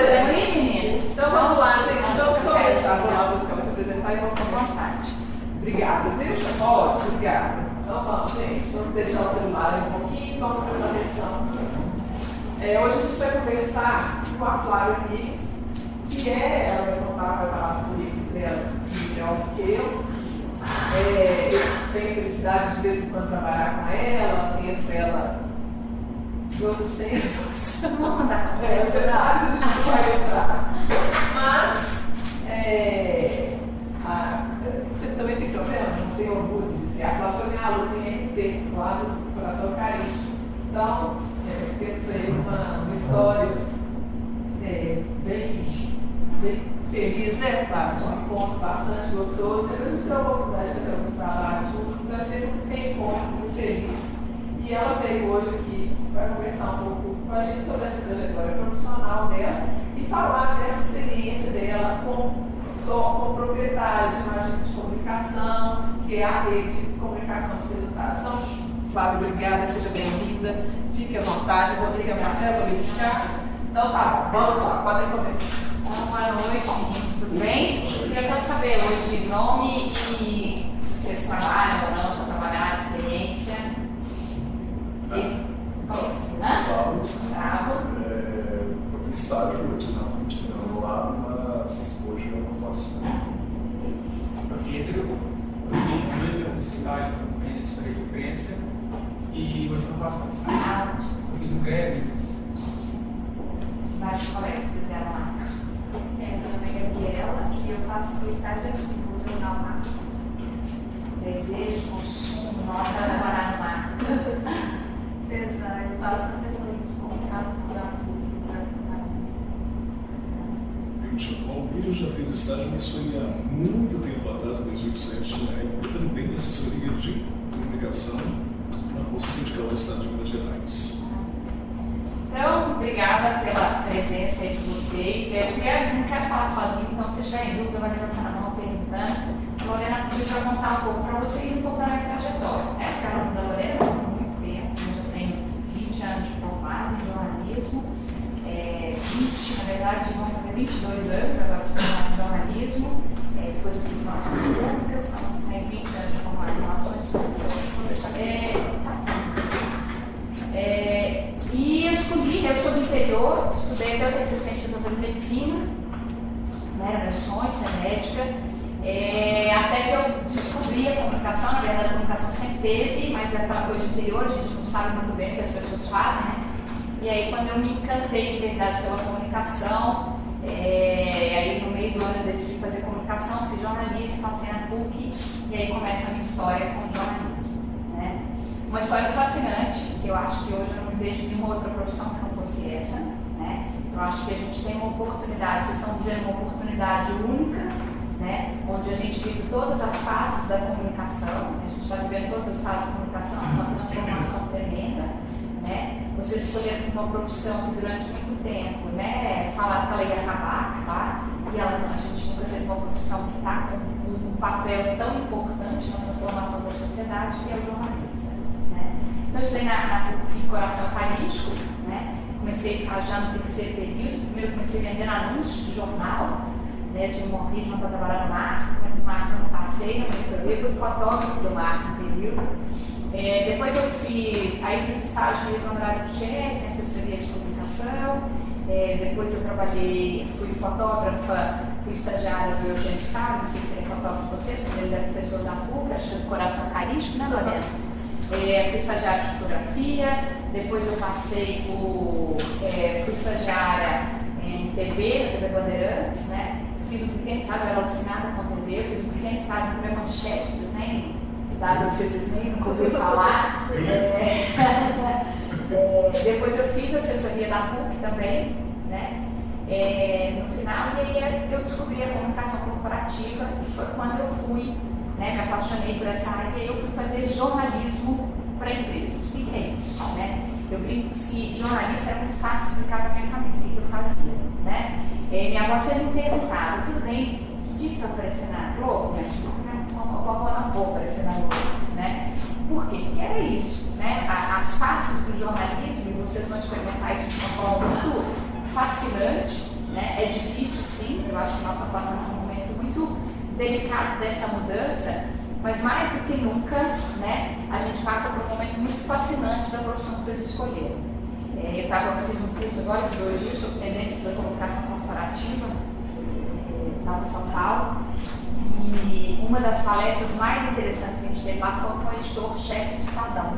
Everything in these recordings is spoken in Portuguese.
gente. Então vamos lá, gente. Vamos começar. Vamos lá, buscar te apresentar e vamos começar. Obrigada. Deixa, pode, obrigada. Então vamos, gente. Vamos deixar o celular um pouquinho, vamos prestar atenção. É, hoje a gente vai conversar com a Flávia Pires, que é, ela vai contar, vai falar do currículo dela melhor do que eu. É, eu tenho a felicidade de, de vez em quando trabalhar com ela, conheço ela outros tempos. Vamos mandar. É, gente vai entrar. Mas, é, a, você também tem problema? Não tem orgulho de dizer. A Flávia foi minha aluna em RP, lá do Coração Carístico. Então, é, penso aí uma, uma história é, bem, bem feliz, né? Um encontro bastante gostoso. Depois a gente a oportunidade de fazer alguns trabalhos juntos, vai ser um reencontro muito feliz. E ela veio hoje aqui para conversar um pouco com a gente sobre essa trajetória profissional dela e falar dessa experiência dela com, só, com proprietária de uma agência de comunicação, que é a rede de comunicação de resultados. Flávia, obrigada, seja bem-vinda. Fique à vontade, vou pegar café, vou lhe buscar. Então tá, vamos lá, podem começar. Então, boa noite, tudo bem? Queria só saber hoje nome e se vocês trabalham ou não, se trabalhar, experiência. E, assim, né? Gustavo. Gustavo. É, eu fiz estágio aqui na PUC, no mas hoje eu não faço. Pedro, eu fiz dois anos de estágio agência de assessoria de imprensa e hoje eu não faço mais estágio. Ah, Eu fiz um greve, mas vários colegas fizeram lá. É, meu nome é Gabriela e eu faço estágio aqui no Jornal Marco. Desejo, consumo, nossa, trabalhar no mar. César, eu faço professora de comunicação da Eu me chamo Palmiro, já fiz estágio, mas foi há muito tempo atrás, em 2007, na época também assessoria de comunicação na Força Sindical do Estado de Minas Gerais. Então, obrigada pela presença aí de vocês. Eu quero, não quero falar sozinho, então se tiverem dúvida, vai levantar a mão perguntando. A Lorena Cruz vai contar um pouco para vocês um pouco da minha trajetória. Né? Ficar falando da Lorena há muito tempo, eu já tenho 20 anos de formado em jornalismo. É, 20, na verdade, fazer 22 anos agora de formado em jornalismo. É, depois fiz relações públicas, tenho 20 anos de formado em relações públicas. É, é, e eu escolhi, eu sou do interior, estudei até o TCC Instituto de Medicina, né, era meu sonho ser médica, é, até que eu descobri a comunicação, na verdade a comunicação sempre teve, mas é aquela coisa do interior, a gente não sabe muito bem o que as pessoas fazem, né? E aí quando eu me encantei de verdade pela comunicação, é, aí no meio do ano eu decidi fazer comunicação, fiz jornalismo, passei na PUC, e aí começa a minha história com jornalismo. Né? Uma história fascinante, que eu acho que hoje eu não vejo nenhuma outra profissão que não fosse essa. Né? Eu acho que a gente tem uma oportunidade, vocês estão vivendo uma oportunidade única, né? onde a gente vive todas as fases da comunicação, a gente está vivendo todas as fases da comunicação, uma transformação tremenda. Vocês escolheram uma profissão durante muito tempo né, falaram que ela ia acabar, acabar, e ela, a gente nunca teve uma profissão que está com um papel tão importante na transformação da sociedade, que é o jornalista. Né? Então, eu estudei na, na PUC Coração Carístico, né? comecei estagiando no terceiro período, primeiro comecei vendendo anúncios de jornal, né? tinha um ritmo para trabalhar no marketing, no marketing eu não passei, meio fui fotógrafo do marketing período. É, depois eu fiz, aí fiz estágio mesmo no Andrade Gutierrez, em assessoria de comunicação, é, depois eu trabalhei, fui fotógrafa, fui estagiária do Eugênio Sá, não sei se ele é fotógrafo você, porque ele é professor da PUC, acho que é do Coração Carístico, né, Lorena? É, fui estagiária de fotografia, depois eu passei por, é, fui estagiária em TV, na TV Bandeirantes, né? Fiz um pequeno estágio, eu era alucinada com a TV, fiz um pequeno estágio na TV Manchete, vocês nem, dado vocês nem nunca ouviram falar. É, é, depois eu fiz assessoria da PUC também, né? É, no final, e aí eu descobri a comunicação corporativa e foi quando eu fui, né, me apaixonei por essa área e aí eu fui fazer jornalismo para empresas. O que, é isso? Né? Eu brinco que jornalista era muito fácil explicar para minha família o que, eu fazia. Né? É, minha avó sempre me perguntava, tudo bem, que dia que você vai aparecer na Globo? Minha avó não vou aparecer na Globo. Né? Por quê? Porque era isso. Né? As faces do jornalismo, vocês vão experimentar isso de uma forma muito fascinante, Né? É difícil sim, eu acho que nós passando por um momento muito delicado dessa mudança, mas mais do que nunca, né, a gente passa por um momento muito fascinante da profissão que vocês escolheram. É, eu, tava, eu fiz um curso agora de dois dias sobre tendências da comunicação corporativa, é, lá em São Paulo, e uma das palestras mais interessantes que a gente teve lá foi com o editor-chefe do Estadão,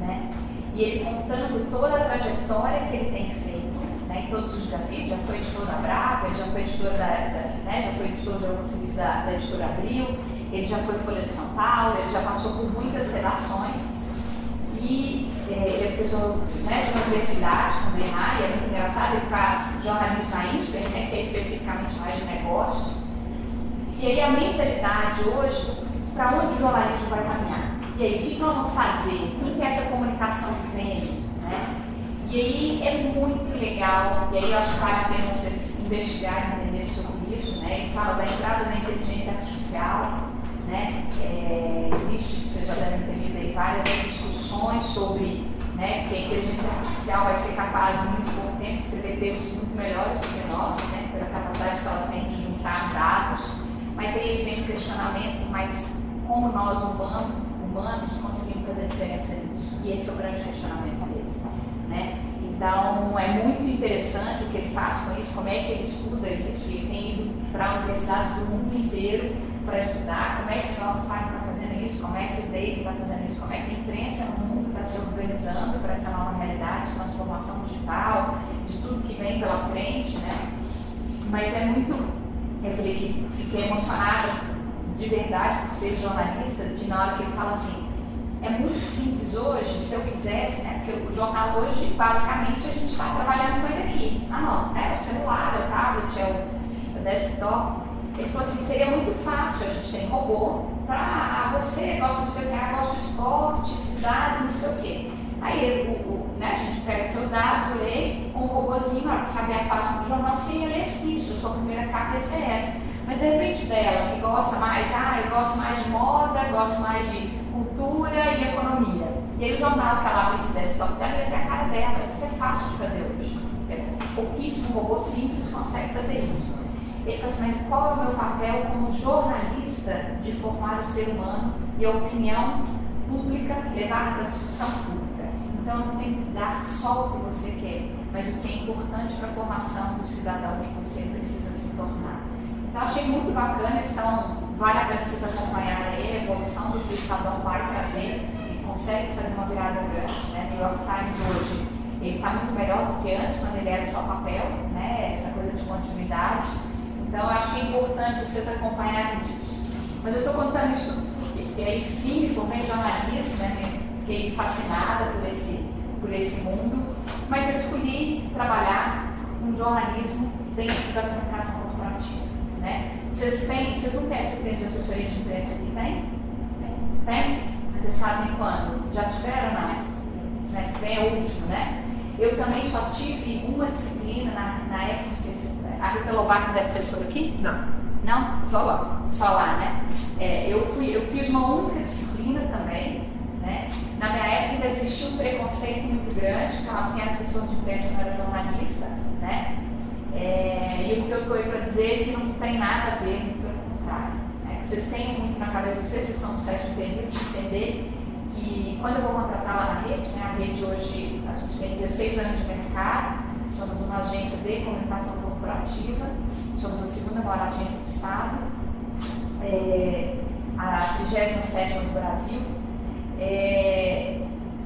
né? E ele contando toda a trajetória que ele tem feito, né, em todos os desafios, já foi editor da Brava, já foi editor da, da né, já foi editor de alguns serviços da, da editora Abril, ele já foi Folha de São Paulo, ele já passou por muitas redações. E é, ele é professor né, de uma universidade também na é muito engraçado, ele faz jornalismo na INSPER, né, que é especificamente mais de negócios. E aí a mentalidade hoje, para onde o jornalismo vai caminhar? E aí, o que nós vamos fazer? O que é essa comunicação que vem? Né? E aí é muito legal, e aí acho que vale a pena vocês investigarem entender sobre isso. Né? Ele fala da entrada da inteligência artificial, né? É, existe, vocês já devem ter lido aí várias discussões sobre né, que a inteligência artificial vai ser capaz em muito pouco tempo de escrever textos muito melhores do que nós, né, pela capacidade que ela tem de juntar dados. Mas aí vem o questionamento, mas como nós humanos, humanos conseguimos fazer diferença nisso? E esse é o grande questionamento dele. Né? Então é muito interessante o que ele faz com isso, como é que ele estuda isso, ele tem ido para universidades do mundo inteiro para estudar como é que o Jobs está fazendo isso, como é que o Dave está fazendo isso, como é que a imprensa no mundo está se organizando para essa nova realidade, transformação digital, de tudo que vem pela frente, né? Mas é muito, eu falei que fiquei emocionada de verdade por ser jornalista, de na hora que ele fala assim, é muito simples hoje, se eu quisesse, né? Porque o jornal hoje, basicamente, a gente está trabalhando com ele aqui. Ah não, é o celular, é o tablet, é o, o desktop. Ele falou assim, seria muito fácil, a gente tem robô, para ah, você gosta de desenhar, gosta de esporte, cidades, não sei o quê. Aí o, né, a gente pega seus dados, lê, com um robôzinho, de saber a página do jornal, ia ler isso, sua primeira capa ser essa. Mas de repente dela, que gosta mais, ah, eu gosto mais de moda, gosto mais de cultura e economia. E aí o jornal que ela abre esse desktop dela ser a cara dela, isso é fácil de fazer hoje. É, pouquíssimo robô simples consegue fazer isso. Ele fala assim, mas qual é o meu papel como jornalista de formar o ser humano e a opinião pública, levar para a discussão pública? Então, não tem que dar só o que você quer, mas o que é importante para a formação do cidadão que você precisa se tornar. Então, achei muito bacana, então, vale a pena vocês acompanharem a evolução do que o Estadão vai trazer e consegue fazer uma virada grande. Né? New York Times hoje, ele está muito melhor do que antes, quando ele era só papel, né? essa coisa de continuidade. Então, acho que é importante vocês acompanharem disso. Mas eu estou contando isso porque aí sim me formei em jornalismo, né? Fiquei fascinada por esse, por esse mundo, mas eu escolhi trabalhar com jornalismo dentro da comunicação corporativa. Né? Vocês, têm, vocês não têm essa de assessoria de imprensa aqui, tem? Tem? Vocês fazem quando? Já tiveram? Não. Semestre vem é o último, né? Eu também só tive uma disciplina na, na época, não sei se a Rita Lobato é professora aqui? Não. Não? Só lá. Só lá, né? É, eu, fui, eu fiz uma única disciplina também. Na minha época ainda existia um preconceito muito grande, falava que era assessor de imprensa não era jornalista. Né? É, e o que eu estou aí para dizer é que não tem nada a ver, pelo contrário. Né? Que vocês tenham muito na cabeça, vocês, vocês estão no sétimo período, de entender que quando eu vou contratar lá na rede, né, a rede hoje, a gente tem 16 anos de mercado, somos uma agência de comunicação corporativa, somos a segunda maior agência do Estado, é, a 37 do Brasil. É,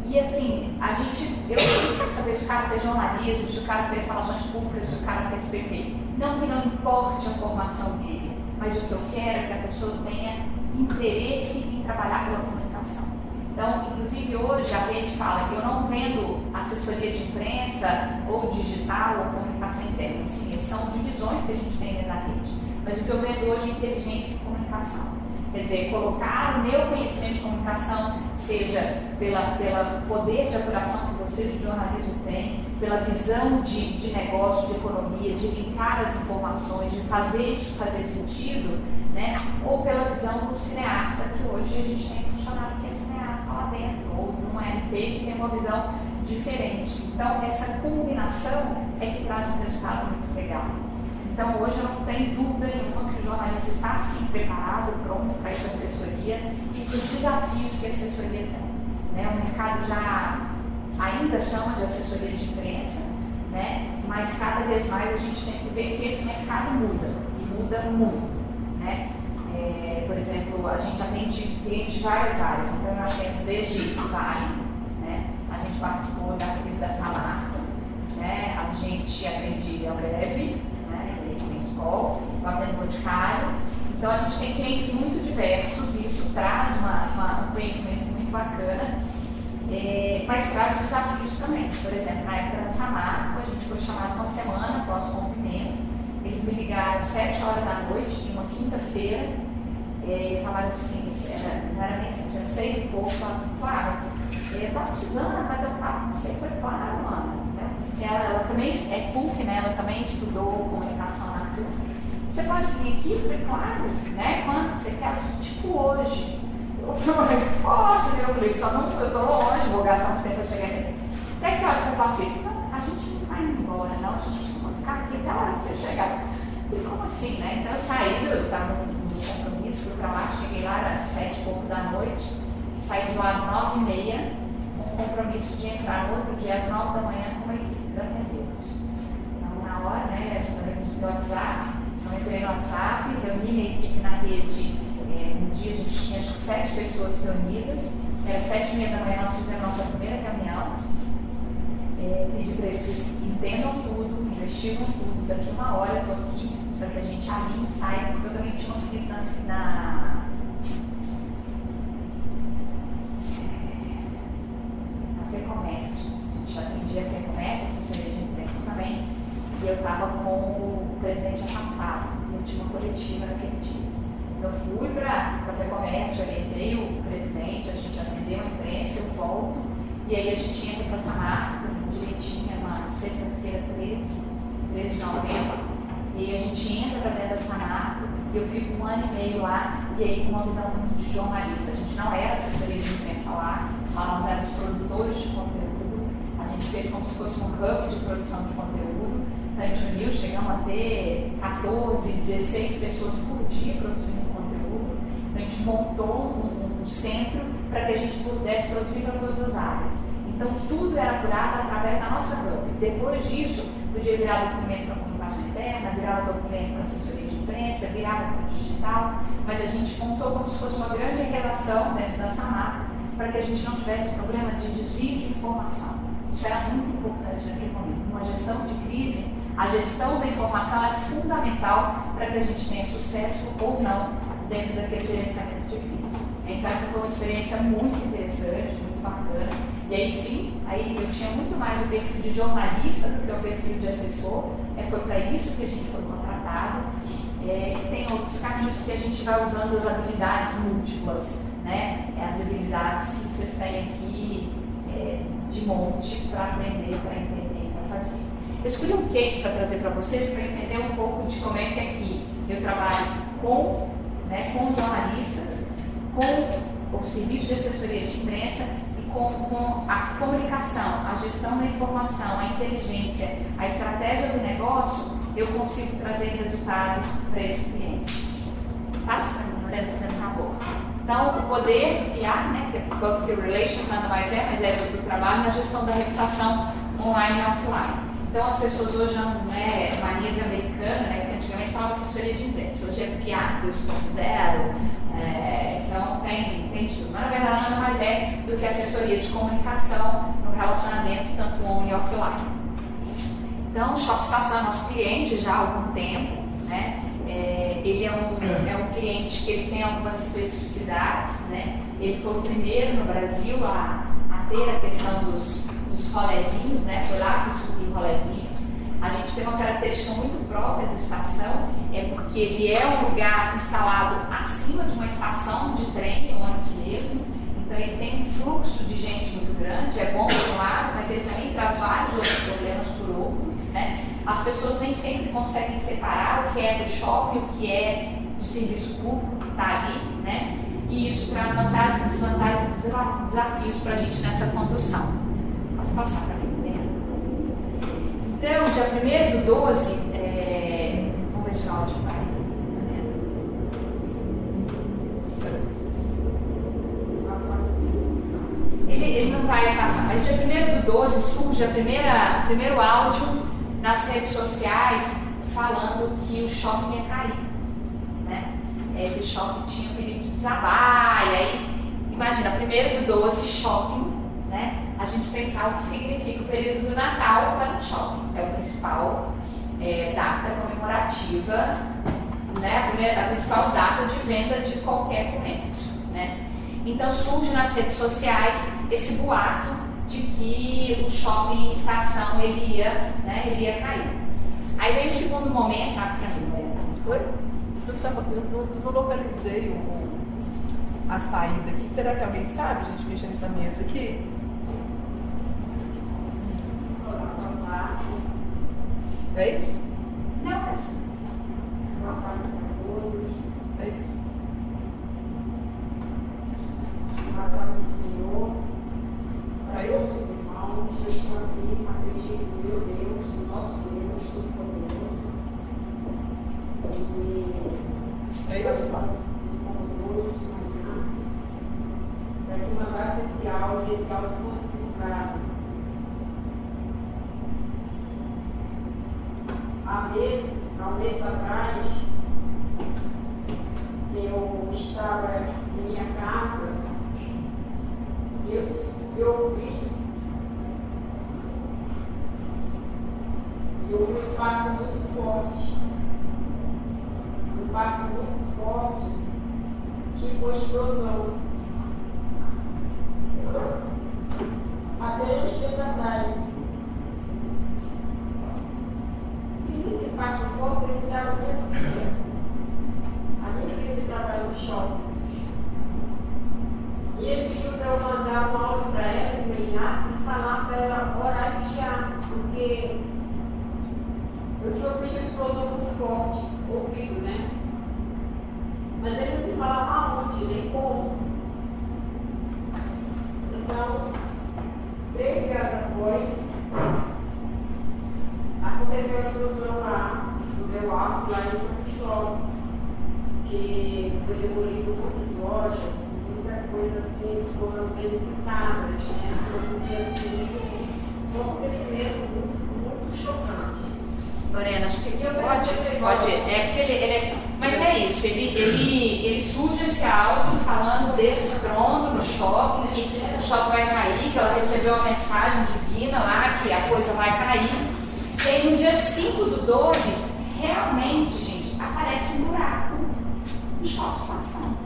e assim, a gente, eu quero saber se o cara fez jornalismo, se o cara fez relações públicas, se o cara fez PP. Não que não importe a formação dele, mas o que eu quero é que a pessoa tenha interesse em trabalhar pela comunicação. Então, inclusive hoje a rede fala que eu não vendo assessoria de imprensa ou digital ou comunicação interna. Sim, são divisões que a gente tem dentro da rede. Mas o que eu vendo hoje é inteligência e comunicação. Quer dizer, colocar o meu conhecimento de comunicação, seja pela, pela poder de apuração que vocês de jornalismo têm, pela visão de, de negócio, de economia, de linkar as informações, de fazer isso fazer sentido, né? ou pela visão do cineasta, que hoje a gente tem funcionário que é cineasta lá dentro, ou num RP que tem uma visão diferente. Então, essa combinação é que traz um resultado muito legal. Então, hoje eu não tenho dúvida nenhuma que o jornalista está sim preparado, pronto para essa assessoria e para os desafios que a assessoria tem. Né? O mercado já ainda chama de assessoria de imprensa, né? mas cada vez mais a gente tem que ver que esse mercado muda, e muda muito. Né? É, por exemplo, a gente atende clientes de várias áreas, então eu atendo desde Vale, né? a gente participou da crise da Samarca, né? a gente atende a Breve, escola, eu atendo Boticário, então a gente tem clientes muito diversos e isso traz uma, uma, um conhecimento muito bacana é, mas traz desafios também. Por exemplo, na época da Samarco, a gente foi chamado uma semana após o rompimento. Eles me ligaram sete horas da noite de uma quinta-feira é, e falaram assim, era, não era nem assim, tinha seis e pouco, falaram assim, claro, eu estava precisando bater um papo com você. Foi claro, mano. Né? Ela, ela, também é PUC, né? Ela também estudou comunicação na PUC. Você pode vir aqui? Foi claro, né? Quando você quer, tipo hoje. Eu falei, posso, eu falei, só não, eu estou longe, vou gastar um tempo para chegar aqui. Até que horas você passa aqui? A gente não vai embora, não, a gente costuma ficar aqui até a hora que você chegar. E como assim, né? Então eu saí, eu estava no, compromisso, fui para lá, cheguei lá, às sete e pouco da noite, saí de lá nove e meia, com o compromisso de entrar no outro dia às nove da manhã com uma equipe, da minha Deus. Então, na hora, né, a gente também do WhatsApp, então entrei no WhatsApp, reuni minha equipe na rede é, um dia a gente tinha acho, sete pessoas reunidas, era sete e meia da manhã nós fizemos a nossa primeira reunião. É, pedi para eles entendam tudo, investigam tudo, daqui uma hora eu estou aqui para que a gente alinhe, saia, porque eu também tinha uma crise na, na FEComércio. A gente atendia a FEComércio, assessoria de imprensa também, e eu estava com o presidente afastado, eu tinha. Eu fui para o comércio, orientei o presidente, a gente atendeu a imprensa, eu volto, e aí a gente entra para essa marca, direitinho, é uma sexta-feira 13, 13 de novembro, e a gente entra para dentro marca, e eu fico um ano e meio lá, e aí com uma visão muito de jornalista. A gente não era assessoria de imprensa lá, lá nós éramos produtores de conteúdo, a gente fez como se fosse um hub de produção de conteúdo, a gente uniu, chegamos a ter 14, 16 pessoas por dia produzindo a gente montou um, um centro para que a gente pudesse produzir para todas as áreas. Então, tudo era apurado através da nossa hub. Depois disso, podia virar documento para comunicação interna, virava documento para assessoria de imprensa, virava para digital, mas a gente montou como se fosse uma grande relação dentro da SAMAP para que a gente não tivesse problema de desvio de informação. Isso era muito importante naquele momento. Uma gestão de crise, a gestão da informação é fundamental para que a gente tenha sucesso ou não dentro daquele gerenciamento de crise. Então, essa foi uma experiência muito interessante, muito bacana. E aí sim, aí eu tinha muito mais o perfil de jornalista do que o perfil de assessor. É, foi para isso que a gente foi contratado. É, tem outros caminhos que a gente vai usando as habilidades múltiplas, né? É, as habilidades que vocês têm aqui é, de monte para aprender, para entender. Eu escolhi um case para trazer para vocês para entender um pouco de como é que aqui eu trabalho com né, com jornalistas, com o serviço de assessoria de imprensa e com, com a comunicação, a gestão da informação, a inteligência, a estratégia do negócio, eu consigo trazer resultado para esse cliente. Passa para mim, está fazendo favor. Então, o poder do PR, né, que é Public Relations nada mais é, mas é do trabalho na gestão da reputação online e offline. Então, as pessoas hoje não é mania de americana, né, que antigamente falava assessoria de imprensa, hoje é PIA 2.0, é, então tem, tem tudo. Mas, na verdade, nada mais é do que assessoria de comunicação no relacionamento, tanto on e offline. Então, o Shop Estação é nosso cliente já há algum tempo, né? É, ele é um, é um cliente que ele tem algumas especificidades, né? Ele foi o primeiro no Brasil a, a ter a questão dos dos rolezinhos, né? Foi lá que surgiu o rolezinho. A gente tem uma característica muito própria da estação, é porque ele é um lugar instalado acima de uma estação de trem, ônibus mesmo. Então ele tem um fluxo de gente muito grande, é bom por um lado, mas ele também traz vários outros problemas por outro. Né? As pessoas nem sempre conseguem separar o que é do shopping, o que é do serviço público que está ali, né? E isso traz vantagens, desvantagens e desafios para a gente nessa condução passar para mim. Né? Então, dia 1 do 12, é... vamos ver se o áudio vai. Né? Ele, ele não vai passar, mas dia 1 do 12 surge a primeira, primeiro áudio nas redes sociais falando que o shopping ia cair. Né? É, que o shopping tinha perigo de desabar, e aí, imagina, 1 do 12, shopping né? a gente pensar o que significa o período do Natal para o shopping. É o principal é, data comemorativa, né? a, primeira, a principal data de venda de qualquer comércio. Né? Então surge nas redes sociais esse boato de que o shopping estação ele ia, né, ele ia cair. Aí vem o segundo momento, ah, né? Oi? Eu, tava, eu não, não localizei o, a saída aqui. Será que alguém sabe, gente, mexer nessa mesa aqui? É isso? Não, é assim. É isso. Para eu? É isso? Daqui mandar esse áudio, esse áudio fosse divulgado. Meses, há um mês atrás, eu estava em minha casa e eu, eu vi e houve um impacto muito forte. Um impacto muito forte, tipo uma explosão. Até uns dias atrás. E esse impacto forte ele estava o tempo. A minha filha trabalha no shopping. E ele pediu para eu mandar um áudio para ela imediato e falar para ela orar e vigiar, porque eu tinha uma explosão muito forte, ouvido, né? Mas ele não me falava aonde, nem como. Então, três dias após, aconteceu a explosão lá, no meu alto, lá em São Cristóvão, que foi demolido muitas lojas, muita coisa assim, foram danificadas, né? Foi um dia assim, um acontecimento muito, muito chocante. Lorena, acho que pode, pode. É porque ele, ele é, mas é isso, ele, ele, ele surge esse áudio falando desse estrondo no shopping, que o shopping vai cair, que ela recebeu uma mensagem divina lá, que a coisa vai cair. E aí no dia 5 do 12, realmente, gente, aparece um buraco shopping estação.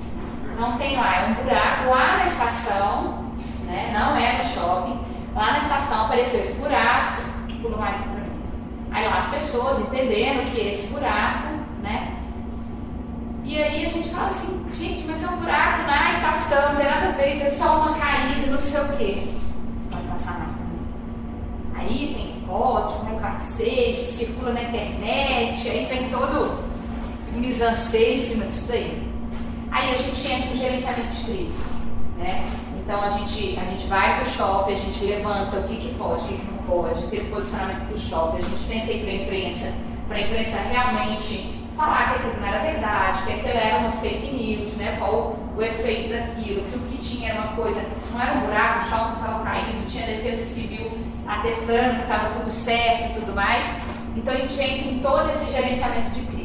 Não tem lá, é um buraco lá na estação, né? Não é no shopping. Lá na estação apareceu esse buraco, pulo mais um pra mim. Aí lá as pessoas entendendo que esse buraco, né? E aí a gente fala assim, gente, mas é um buraco na estação, não tem nada a ver, é só uma caída, não sei o quê. Pode passar mais. Aí tem foto, como é isso circula na internet, aí vem todo o mise-en-scène em cima disso daí. Aí a gente entra no gerenciamento de crise, né? Então a gente, a gente vai para o shopping, a gente levanta o que, que pode, o que, que não pode, tem o posicionamento do shopping, a gente tenta ir para a imprensa, para a imprensa realmente falar que aquilo não era verdade, que aquilo era uma fake news, né? Qual o efeito daquilo, que o que tinha era uma coisa, não era um buraco, o shopping estava caindo, tinha defesa civil atestando que estava tudo certo e tudo mais. Então a gente entra em todo esse gerenciamento de crise.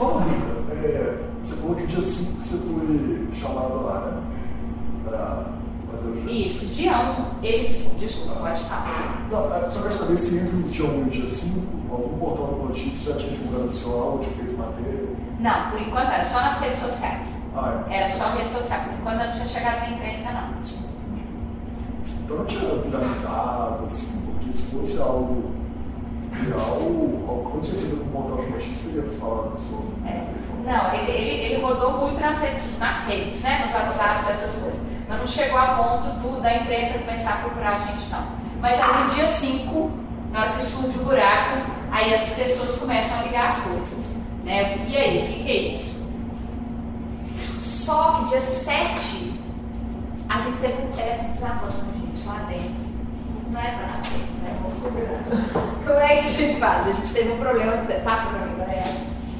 Uma dúvida. É, você falou que dia 5 você foi chamado lá, né? Para fazer o jogo. Isso, dia 1, um, eles. Desculpa, pode falar. Não, é, só quero saber se entre o dia 1 um e o dia 5, algum portal de notícias já tinha divulgado seu áudio, feito matéria. Não, por enquanto era só nas redes sociais. Ah, é. Era só rede social, por enquanto não tinha chegado na imprensa, não. Então não tinha viralizado, assim, porque se fosse algo viral, com certeza com portal de notícias teria falado sobre. É. Não, ele, ele, ele rodou muito nas redes, nas redes, né? Nos WhatsApps, essas coisas. Mas não chegou a ponto do, da imprensa começar a procurar a gente, não. Mas aí no dia 5, na hora que surge o buraco, aí as pessoas começam a ligar as coisas. Né? E aí, o que, que é isso? Só que dia 7, a gente teve um teto desabando, gente, lá dentro. Não é pra nascer, né? Como é que a gente faz? A gente teve um problema, passa pra mim, galera.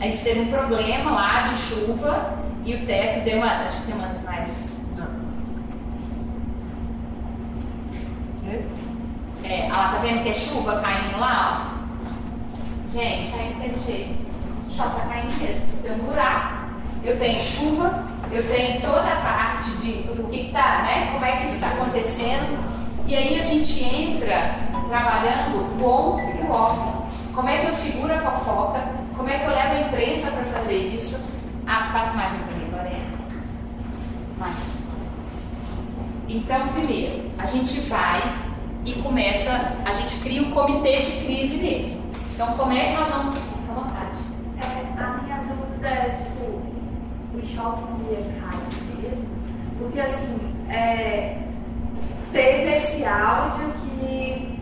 A gente teve um problema lá de chuva e o teto deu uma. Acho que tem uma mais. É, ela tá vendo que é chuva caindo lá, ó? Gente, aí não tem jeito. O chão tá caindo mesmo. Eu tenho um buraco. Eu tenho chuva, eu tenho toda a parte de tudo que está, né? Como é que isso está acontecendo. E aí a gente entra trabalhando e o off. Como é que eu seguro a fofoca? Como é que eu levo a imprensa para fazer isso? Ah, passa mais um pouquinho, Lorena. Mais. Então, primeiro, a gente vai e começa, a gente cria um comitê de crise mesmo. Então, como é que nós vamos. À vontade. É, a minha dúvida é, tipo, o shopping ia cair mesmo? Porque, assim, é, teve esse áudio que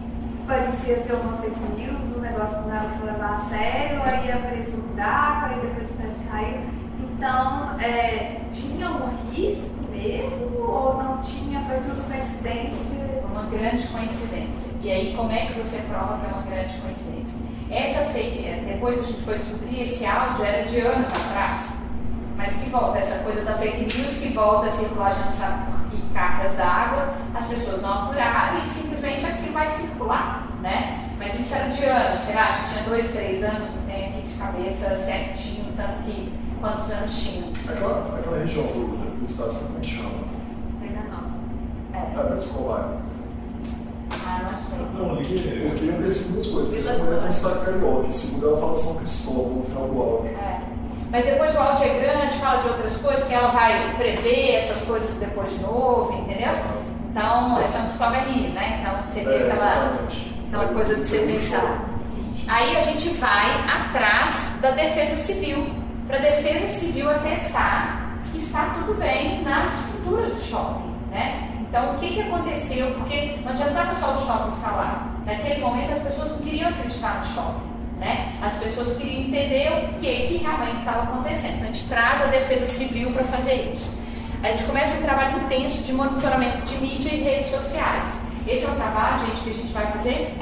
parecia ser uma fake news, um negócio que não era para levar a sério, aí apareceu um buraco, aí depois o caiu. Então, é, tinha um risco mesmo ou não tinha? Foi tudo coincidência? Uma grande coincidência. E aí, como é que você prova que é uma grande coincidência? Essa fake, depois a gente foi descobrir, esse áudio era de anos atrás. Mas que volta, essa coisa da fake news que volta a circular, a gente não sabe por cargas d'água, as pessoas não apuraram e simplesmente aquilo vai circular, né? Mas isso era de anos, sei lá, acho que tinha dois, três anos, não tenho aqui de cabeça certinho, tanto que quantos anos tinha. Aquela, aquela região do, do estado, sabe como é que chama? Ainda não. É. É, mas escolar. Ah, não sei. Não, ali é. Porque eu pensei duas coisas. Vila é Nova. um estado carioca, segundo, ela fala São Cristóvão no final do áudio. É. Mas depois o áudio é grande, fala de outras coisas, que ela vai prever essas coisas depois de novo, entendeu? Então, São Cristóvão é Rio, né? Então você vê É, aquela, aquela coisa de você pensar. Aí a gente vai atrás da defesa civil, para a defesa civil atestar que está tudo bem nas estruturas do shopping, né? Então, o que, que aconteceu? Porque não adiantava só o shopping falar. Naquele momento, as pessoas não queriam acreditar no shopping. Né? As pessoas queriam entender o que, que realmente estava acontecendo. Então, a gente traz a defesa civil para fazer isso. A gente começa um trabalho intenso de monitoramento de mídia e redes sociais. Esse é um trabalho, gente, que a gente vai fazer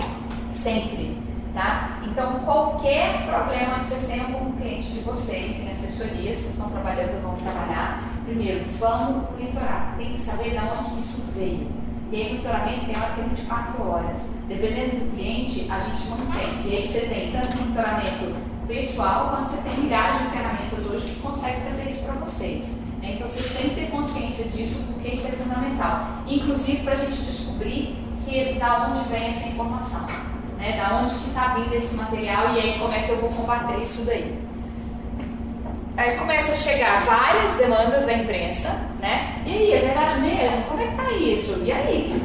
sempre. Tá? Então, qualquer problema que vocês tenham com o cliente de vocês, em assessoria, vocês estão trabalhando, vão trabalhar, primeiro, vamos monitorar. Tem que saber de onde isso veio. E aí, monitoramento tem hora que é 24 horas. Dependendo do cliente, a gente mantém. E aí, você tem tanto monitoramento pessoal, quanto você tem milhares de ferramentas hoje que conseguem fazer isso para vocês. né? Então, vocês têm que ter consciência disso, porque isso é fundamental. Inclusive, para a gente descobrir que, da onde vem essa informação né, da onde que está vindo esse material e aí como é que eu vou combater isso daí. Aí começa a chegar várias demandas da imprensa, né? E aí, é verdade mesmo? Como é que tá isso? E aí?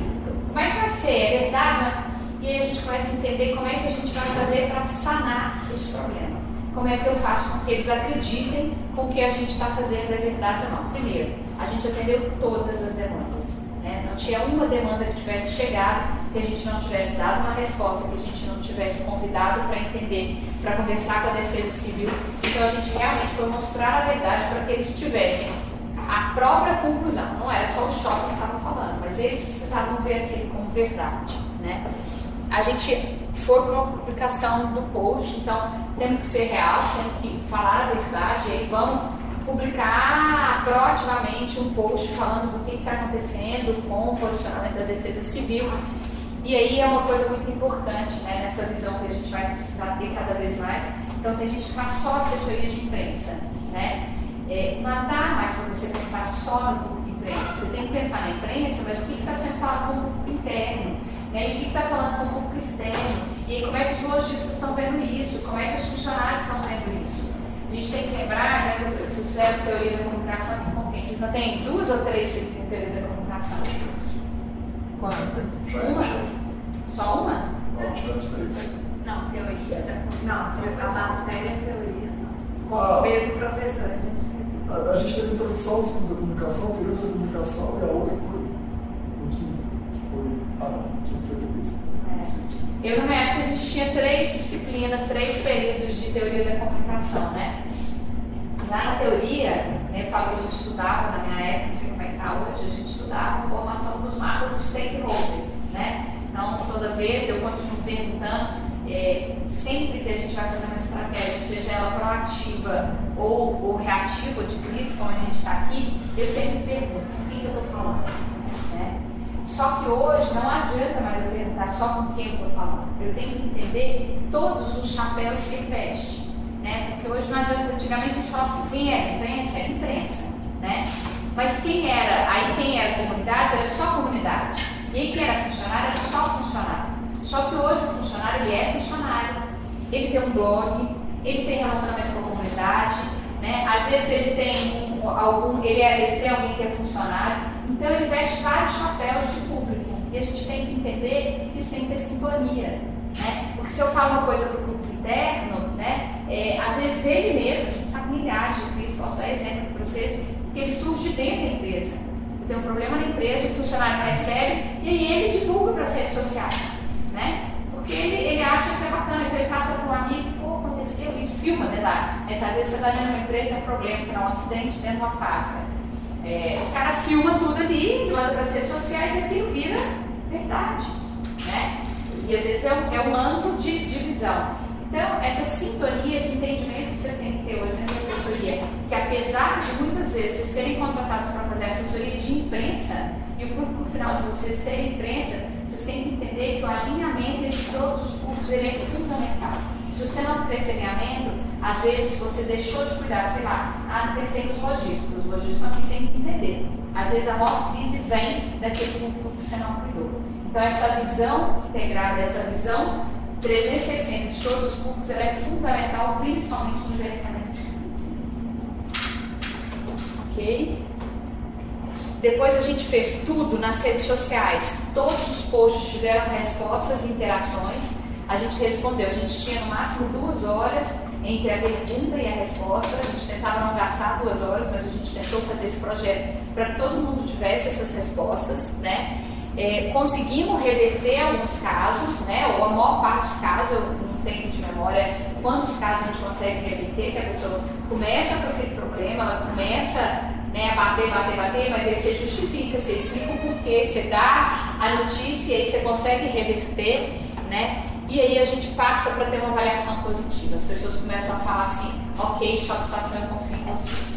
Como é que vai ser? É verdade? E aí a gente começa a entender como é que a gente vai fazer para sanar esse problema. Como é que eu faço com que eles acreditem com que a gente está fazendo é verdade ou não? Primeiro, a gente atendeu todas as demandas. Né? Não tinha uma demanda que tivesse chegado que a gente não tivesse dado uma resposta, que a gente não tivesse convidado para entender, para conversar com a Defesa Civil. Então a gente realmente foi mostrar a verdade para que eles tivessem a própria conclusão. Não era só o choque que estavam falando, mas eles precisavam ver aquilo como verdade. Né? A gente foi para uma publicação do post, então temos que ser real, temos que falar a verdade, e vamos publicar proativamente um post falando do que está acontecendo com o posicionamento da Defesa Civil. E aí é uma coisa muito importante né, nessa visão que a gente vai precisar ter cada vez mais. Então tem gente que faz só assessoria de imprensa. Né? É, não dá mais para você pensar só no público de imprensa. Você tem que pensar na imprensa, mas o que está sendo falado com o público interno? Né? E o que está falando com o público externo? E aí como é que os lojistas estão vendo isso? Como é que os funcionários estão vendo isso? A gente tem que lembrar, né, vocês fizeram teoria da comunicação com quem? Vocês não têm duas ou três em teoria da comunicação? Quantas? Já é Uma? já. Só uma? Não, tivemos três. Não, teoria da Não, se eu falar matéria, teoria, não. Com Ah. o mesmo professor, a gente teve. A, a gente teve introdução aos estudos da comunicação, teoria da comunicação, e a outra foi o quinto, que foi. Ah, não, o quinto foi turismo. É. Eu, na minha época, a gente tinha três disciplinas, três períodos de teoria da comunicação, né? Na teoria, né, falo que a gente estudava, na minha época, não sei como é que está hoje, a gente estudava a formação dos mapas dos stakeholders, né? Então, toda vez eu continuo perguntando, é, sempre que a gente vai fazer uma estratégia, seja ela proativa ou, ou reativa de crise, como a gente está aqui, eu sempre pergunto, o que que eu estou falando? Né? Só que hoje não adianta mais eu perguntar só com quem eu estou falando. Eu tenho que entender todos os chapéus que veste. Né? Porque hoje não adianta, antigamente a gente falava assim, quem era imprensa? Era imprensa. Né? Mas quem era, aí quem era comunidade era só comunidade. E aí quem era funcionário era só funcionário. Só que hoje o funcionário ele é funcionário, ele tem um blog, ele tem relacionamento com a comunidade, né? às vezes ele tem um, algum, ele, é, ele tem alguém que é funcionário, então ele veste vários chapéus de público. E a gente tem que entender que isso tem que ter sintonia. Né? Porque se eu falo uma coisa para o interno, né? É, às vezes ele mesmo, a gente sabe milhares de casos, posso dar exemplo para vocês, que ele surge dentro da empresa. Tem um problema na empresa, o funcionário recebe e aí ele divulga para as redes sociais. Né? Porque ele, ele acha que é bacana, então ele passa para um amigo, pô, aconteceu isso, filma, né? Lá. Mas, às vezes você está dentro de uma empresa, é problema, será um acidente dentro de uma fábrica. É, o cara filma tudo ali, manda para as redes sociais e aquilo vira verdade. Né? E às vezes é um, é um ângulo de, de visão. Então, essa sintonia, esse entendimento que vocês têm que ter hoje da assessoria, que apesar de muitas vezes vocês serem contratados para fazer assessoria de imprensa, e o público final de vocês ser imprensa, vocês têm que entender que o alinhamento entre todos os públicos ele é fundamental. Se você não fizer esse alinhamento, às vezes você deixou de cuidar, sei lá, ah, não pensei nos lojistas, os lojistas também têm que entender. Às vezes a maior crise vem daquele público que você não cuidou. Então essa visão integrada, essa visão 360 de todos os públicos, ela é fundamental, principalmente no gerenciamento de crise. Ok? Depois a gente fez tudo nas redes sociais. Todos os posts tiveram respostas e interações. A gente respondeu. A gente tinha no máximo duas horas entre a pergunta e a resposta. A gente tentava não gastar duas horas, mas a gente tentou fazer esse projeto para que todo mundo tivesse essas respostas, né? É, conseguimos reverter alguns casos, né? Ou a maior parte dos casos, eu não tenho de memória quantos casos a gente consegue reverter, que a pessoa começa com aquele problema, ela começa né, bater, bater, bater, mas aí você justifica, você explica o porquê, você dá a notícia e aí você consegue reverter, né? E aí a gente passa para ter uma avaliação positiva. As pessoas começam a falar assim, ok, satisfação eu confio em você.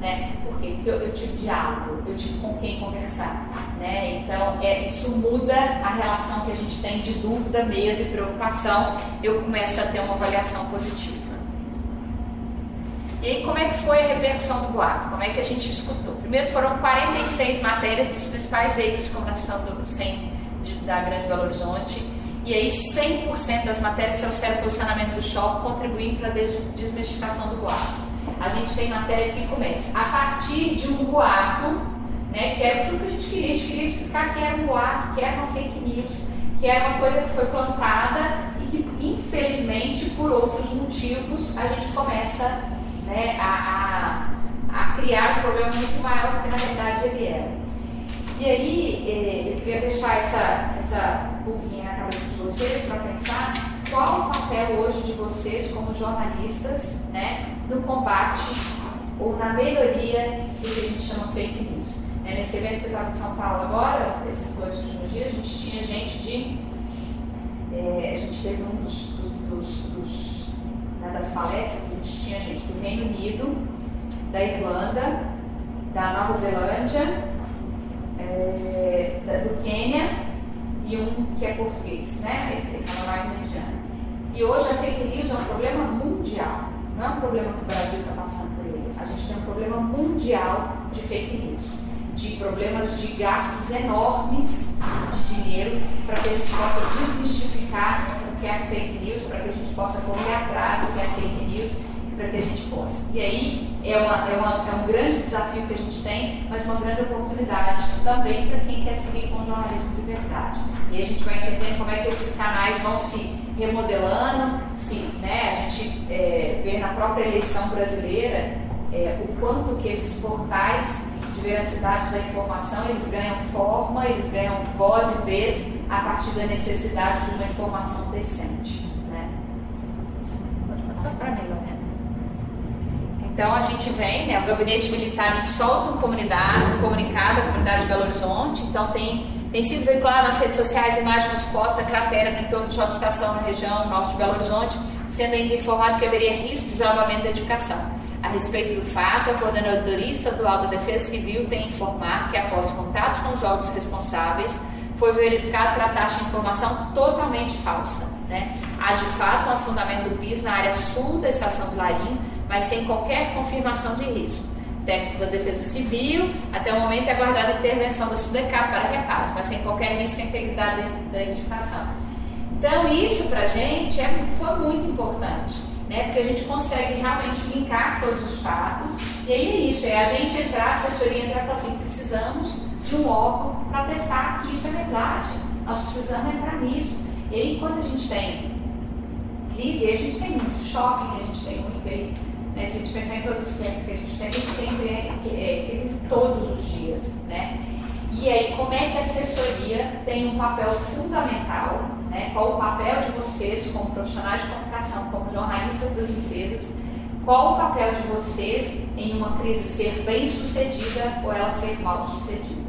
Né? Porque eu, eu, tive diálogo, eu tive com quem conversar. Né? Então, é, isso muda a relação que a gente tem de dúvida, medo e preocupação. Eu começo a ter uma avaliação positiva. E aí, como é que foi a repercussão do boato? Como é que a gente escutou? Primeiro foram 46 matérias dos principais veículos de comunicação do CEM da Grande Belo Horizonte. E aí 100% das matérias trouxeram posicionamento do shopping, contribuindo para a desmistificação do boato. A gente tem matéria que começa a partir de um boato, né, que era tudo que a gente queria. A gente queria explicar que era um boato, que era uma fake news, que era uma coisa que foi plantada e que, infelizmente, por outros motivos, a gente começa né, a, a, a, criar um problema muito maior do que na verdade ele era. E aí, eh, eu queria deixar essa, essa pulguinha na cabeça de vocês para pensar qual o papel hoje de vocês como jornalistas né, no combate ou na melhoria do que a gente chama fake news. É, nesse evento que eu estava em São Paulo agora, esses dois últimos dias, a gente tinha gente de. É, a gente teve um dos, dos, dos, dos né, das palestras, a gente tinha gente do Reino Unido, da Irlanda, da Nova Zelândia, é, do Quênia e um que é português, né? Ele estava mais mediano. E hoje a fake news é um problema mundial, não é um problema que o Brasil está passando por ele. A gente tem um problema mundial de fake news, de problemas de gastos enormes de dinheiro para que a gente possa desmistificar que é fake news, para que a gente possa correr atrás do que é fake news para que a gente possa. E aí é, uma, é, uma, é um grande desafio que a gente tem, mas uma grande oportunidade também para quem quer seguir com o jornalismo de verdade. E a gente vai entendendo como é que esses canais vão se remodelando, se né, a gente é, vê na própria eleição brasileira é, o quanto que esses portais de veracidade da informação eles ganham forma, eles ganham voz e vez a partir da necessidade de uma informação decente. Né? Pode passar para mim. Então a gente vem, né, o gabinete militar solta um, comunidade, um comunicado à comunidade de Belo Horizonte, então tem, tem sido veiculado nas redes sociais imagens spot da cratera no entorno de Estação na região norte de Belo Horizonte, sendo ainda informado que haveria risco de desabamento da edificação. A respeito do fato, a coordenadoria estadual da Defesa Civil tem informar que, após contatos com os órgãos responsáveis, foi verificado para a taxa de informação totalmente falsa. Né? Há de fato um afundamento do piso na área sul da estação do Larinho, mas sem qualquer confirmação de risco. Técnico da Defesa Civil, até o momento é aguardada a intervenção da SUDECAP para reparos, mas sem qualquer risco à integridade da edificação. Então, isso para a gente é, foi muito importante, né? porque a gente consegue realmente linkar todos os fatos, e aí é isso, é a gente entrar, a assessoria entrar e falar assim, precisamos de um órgão para testar que isso é verdade, nós precisamos entrar nisso. E aí, quando a gente tem crise, a gente tem muito shopping, a gente tem muito né? se a gente pensar em todos os tempos que a gente tem, a gente tem é, crise todos os dias, né? E aí, como é que a assessoria tem um papel fundamental, né? qual o papel de vocês como profissionais de comunicação, como jornalistas das empresas, qual o papel de vocês em uma crise ser bem sucedida ou ela ser mal sucedida?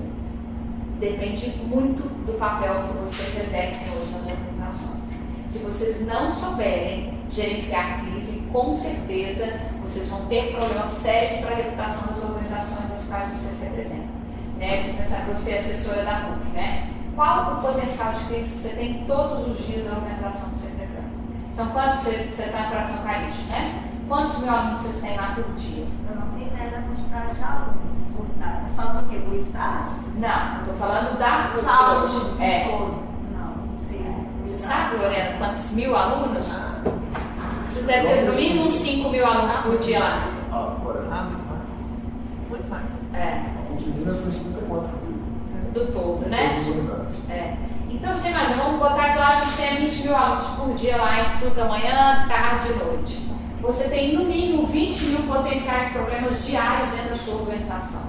Depende muito do papel que vocês exercem hoje nas organizações. Se vocês não souberem gerenciar crise, com certeza vocês vão ter problemas sérios para a reputação das organizações nas quais vocês se representam. Né? Pensar você é assessora da PUC, né? Qual o potencial de crise que você tem todos os dias da organização que você frequenta? São quantos você está no coração carístico, né? Quantos mil alunos vocês têm lá por dia? Eu não tenho ideia da quantidade de alunos. Está falando o quê? Do estágio? Não, estou falando da Os alunos É. Não, não sei. Você sabe, Lorena, quantos mil alunos? Vocês devem ter no mínimo uns 5 mil alunos por dia lá. Ah, agora. Ah, muito mais. Muito mais. É, A PUC Minas tem 54 mil. do todo, né? Todas. É. Então, você imagina, vamos botar que lá a gente tem 20 mil alunos por dia lá, entre tudo da manhã, tarde e noite. Você tem no mínimo 20 mil potenciais problemas diários dentro da sua organização.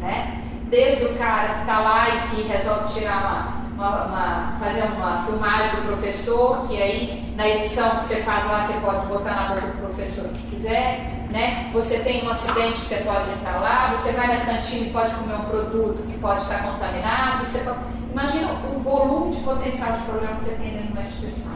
Né? Desde o cara que está lá e que resolve tirar uma, uma, uma- fazer uma filmagem do professor, que aí na edição que você faz lá você pode botar na boca do professor o que quiser. Né? Você tem um acidente que você pode entrar lá, você vai na cantina e pode comer um produto que pode estar contaminado. Você pode... Imagina o volume de potencial de problema que você tem dentro de uma instituição.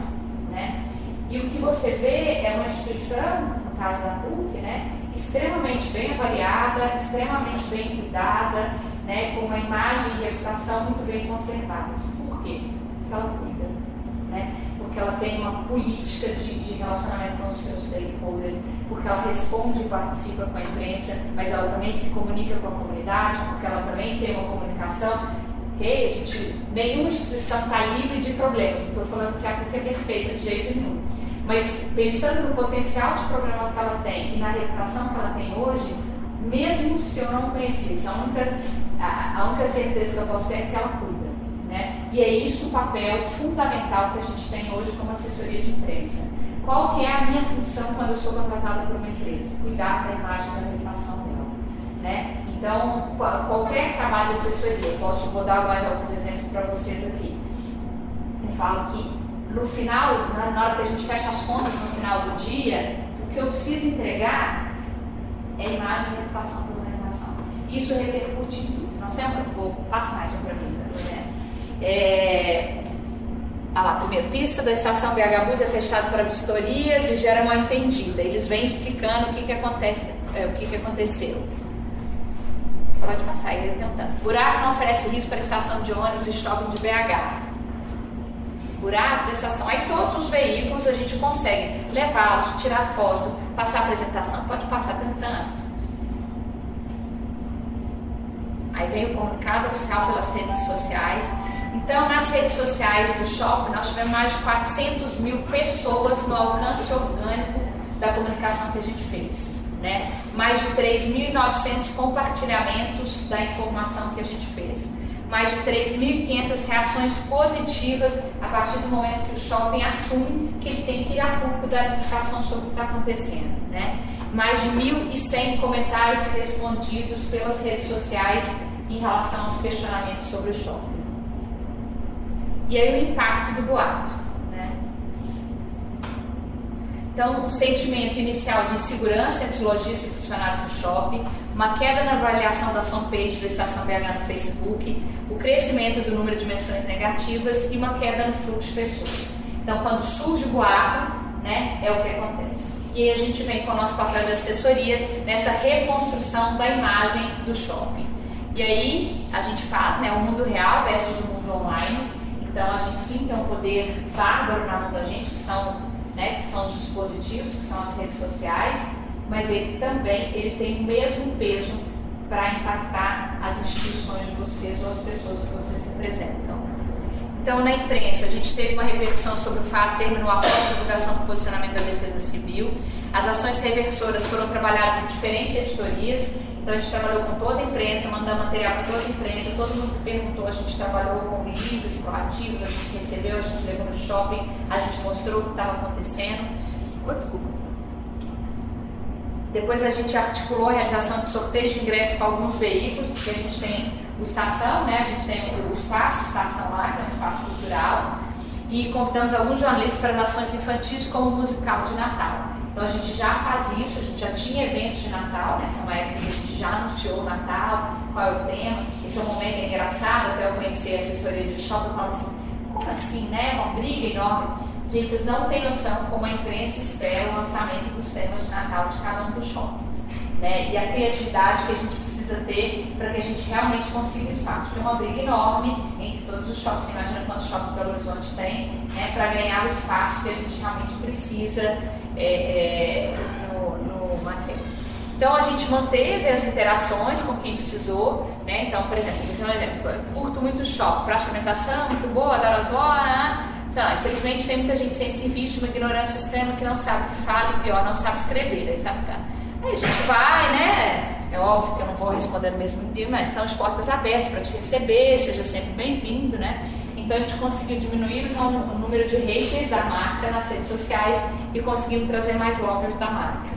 Né? E o que você vê é uma instituição, no caso da PUC, né, extremamente bem avaliada, extremamente bem cuidada, né, com uma imagem e reputação muito bem conservadas. Quê? Porque ela cuida. Né? Porque ela tem uma política de, de relacionamento com os seus stakeholders, porque ela responde e participa com a imprensa, mas ela também se comunica com a comunidade, porque ela também tem uma comunicação Ok? A gente, nenhuma instituição está livre de problemas. Não estou falando que a PUC é perfeita de jeito nenhum. Mas pensando no potencial de problema que ela tem e na reputação que ela tem hoje, mesmo se eu não conhecesse, a única, a, a única certeza que eu posso ter é que ela cuida. Né? E é isso o papel fundamental que a gente tem hoje como assessoria de imprensa. Qual que é a minha função quando eu sou contratada por uma empresa? Cuidar da imagem da reputação dela. Né? Então, qual- qualquer trabalho de assessoria, posso vou dar mais alguns exemplos para vocês aqui. Eu falo que no final, na hora que a gente fecha as contas no final do dia, o que eu preciso entregar é imagem e reputação da organização. Isso repercute em tudo. Nós temos, vou, passa mais um para mim? É, ah pista da estação BH Bus é fechado para vistorias e gera mal entendida. Eles vêm explicando o que, que acontece, é, o que, que aconteceu. Pode passar aí tentando. Buraco não oferece risco para estação de ônibus e shopping de BH. Buraco da estação. Aí todos os veículos a gente consegue levá-los, tirar foto, passar a apresentação. Pode passar tentando. Aí vem o comunicado oficial pelas redes sociais. Então, nas redes sociais do shopping, nós tivemos mais de 400 mil pessoas no alcance orgânico da comunicação que a gente fez. Né? Mais de 3.900 compartilhamentos da informação que a gente fez. Mais de 3.500 reações positivas a partir do momento que o shopping assume que ele tem que ir a público dar explicação sobre o que está acontecendo. Né? Mais de 1.100 comentários respondidos pelas redes sociais em relação aos questionamentos sobre o shopping. E aí o impacto do boato. Né? Então, um sentimento inicial de insegurança entre lojistas e funcionários do shopping, uma queda na avaliação da fanpage da Estação BH no Facebook, o crescimento do número de menções negativas e uma queda no fluxo de pessoas. Então, quando surge o boato, né, é o que acontece. e aí a gente vem com o nosso papel de assessoria nessa reconstrução da imagem do shopping. E aí a gente faz né, o mundo real versus o mundo online. Então a gente sim tem um poder bárbaro na mão da gente, que são, né, que são os dispositivos, que são as redes sociais, mas ele também ele tem o mesmo peso para impactar as instituições de vocês ou as pessoas que vocês representam. Então, na imprensa, a gente teve uma repercussão sobre o fato, terminou após a divulgação do posicionamento da Defesa Civil. As ações reversoras foram trabalhadas em diferentes editorias. Então, a gente trabalhou com toda a imprensa, mandamos material para toda a imprensa. Todo mundo que perguntou, a gente trabalhou com releases proativos, a gente recebeu, a gente levou no shopping, a gente mostrou o que estava acontecendo. Oh, desculpa. Depois a gente articulou a realização de sorteios de ingressos para alguns veículos, porque a gente tem o Estação, né? a gente tem o espaço Estação lá, que é um espaço cultural, e convidamos alguns jornalistas para nações infantis como o musical de Natal. Então a gente já faz isso, a gente já tinha eventos de Natal, nessa né? época que a gente já anunciou o Natal, qual é o tema. Esse é um momento engraçado, até eu conhecer a assessoria de shopping, eu falo assim, como assim, né? Uma briga enorme. Gente, vocês não têm noção como a imprensa espera o lançamento dos temas de Natal de cada um dos shoppings. Né? E a criatividade que a gente precisa ter para que a gente realmente consiga espaço. Tem uma briga enorme entre todos os shoppings. Imagina quantos shoppings Belo Horizonte tem né? para ganhar o espaço que a gente realmente precisa é, é, no, no material. Então a gente manteve as interações com quem precisou, né? Então, por exemplo, um exemplo, curto muito shopping, praça de alimentação, muito boa, adoro as né? sei lá, infelizmente tem muita gente sem serviço, uma ignorância extrema que não sabe o que fala e pior, não sabe escrever, aí sabe Aí a gente vai, né? É óbvio que eu não vou responder no mesmo dia, mas estão as portas abertas para te receber, seja sempre bem-vindo, né? Então a gente conseguiu diminuir o número de haters da marca nas redes sociais e conseguimos trazer mais lovers da marca.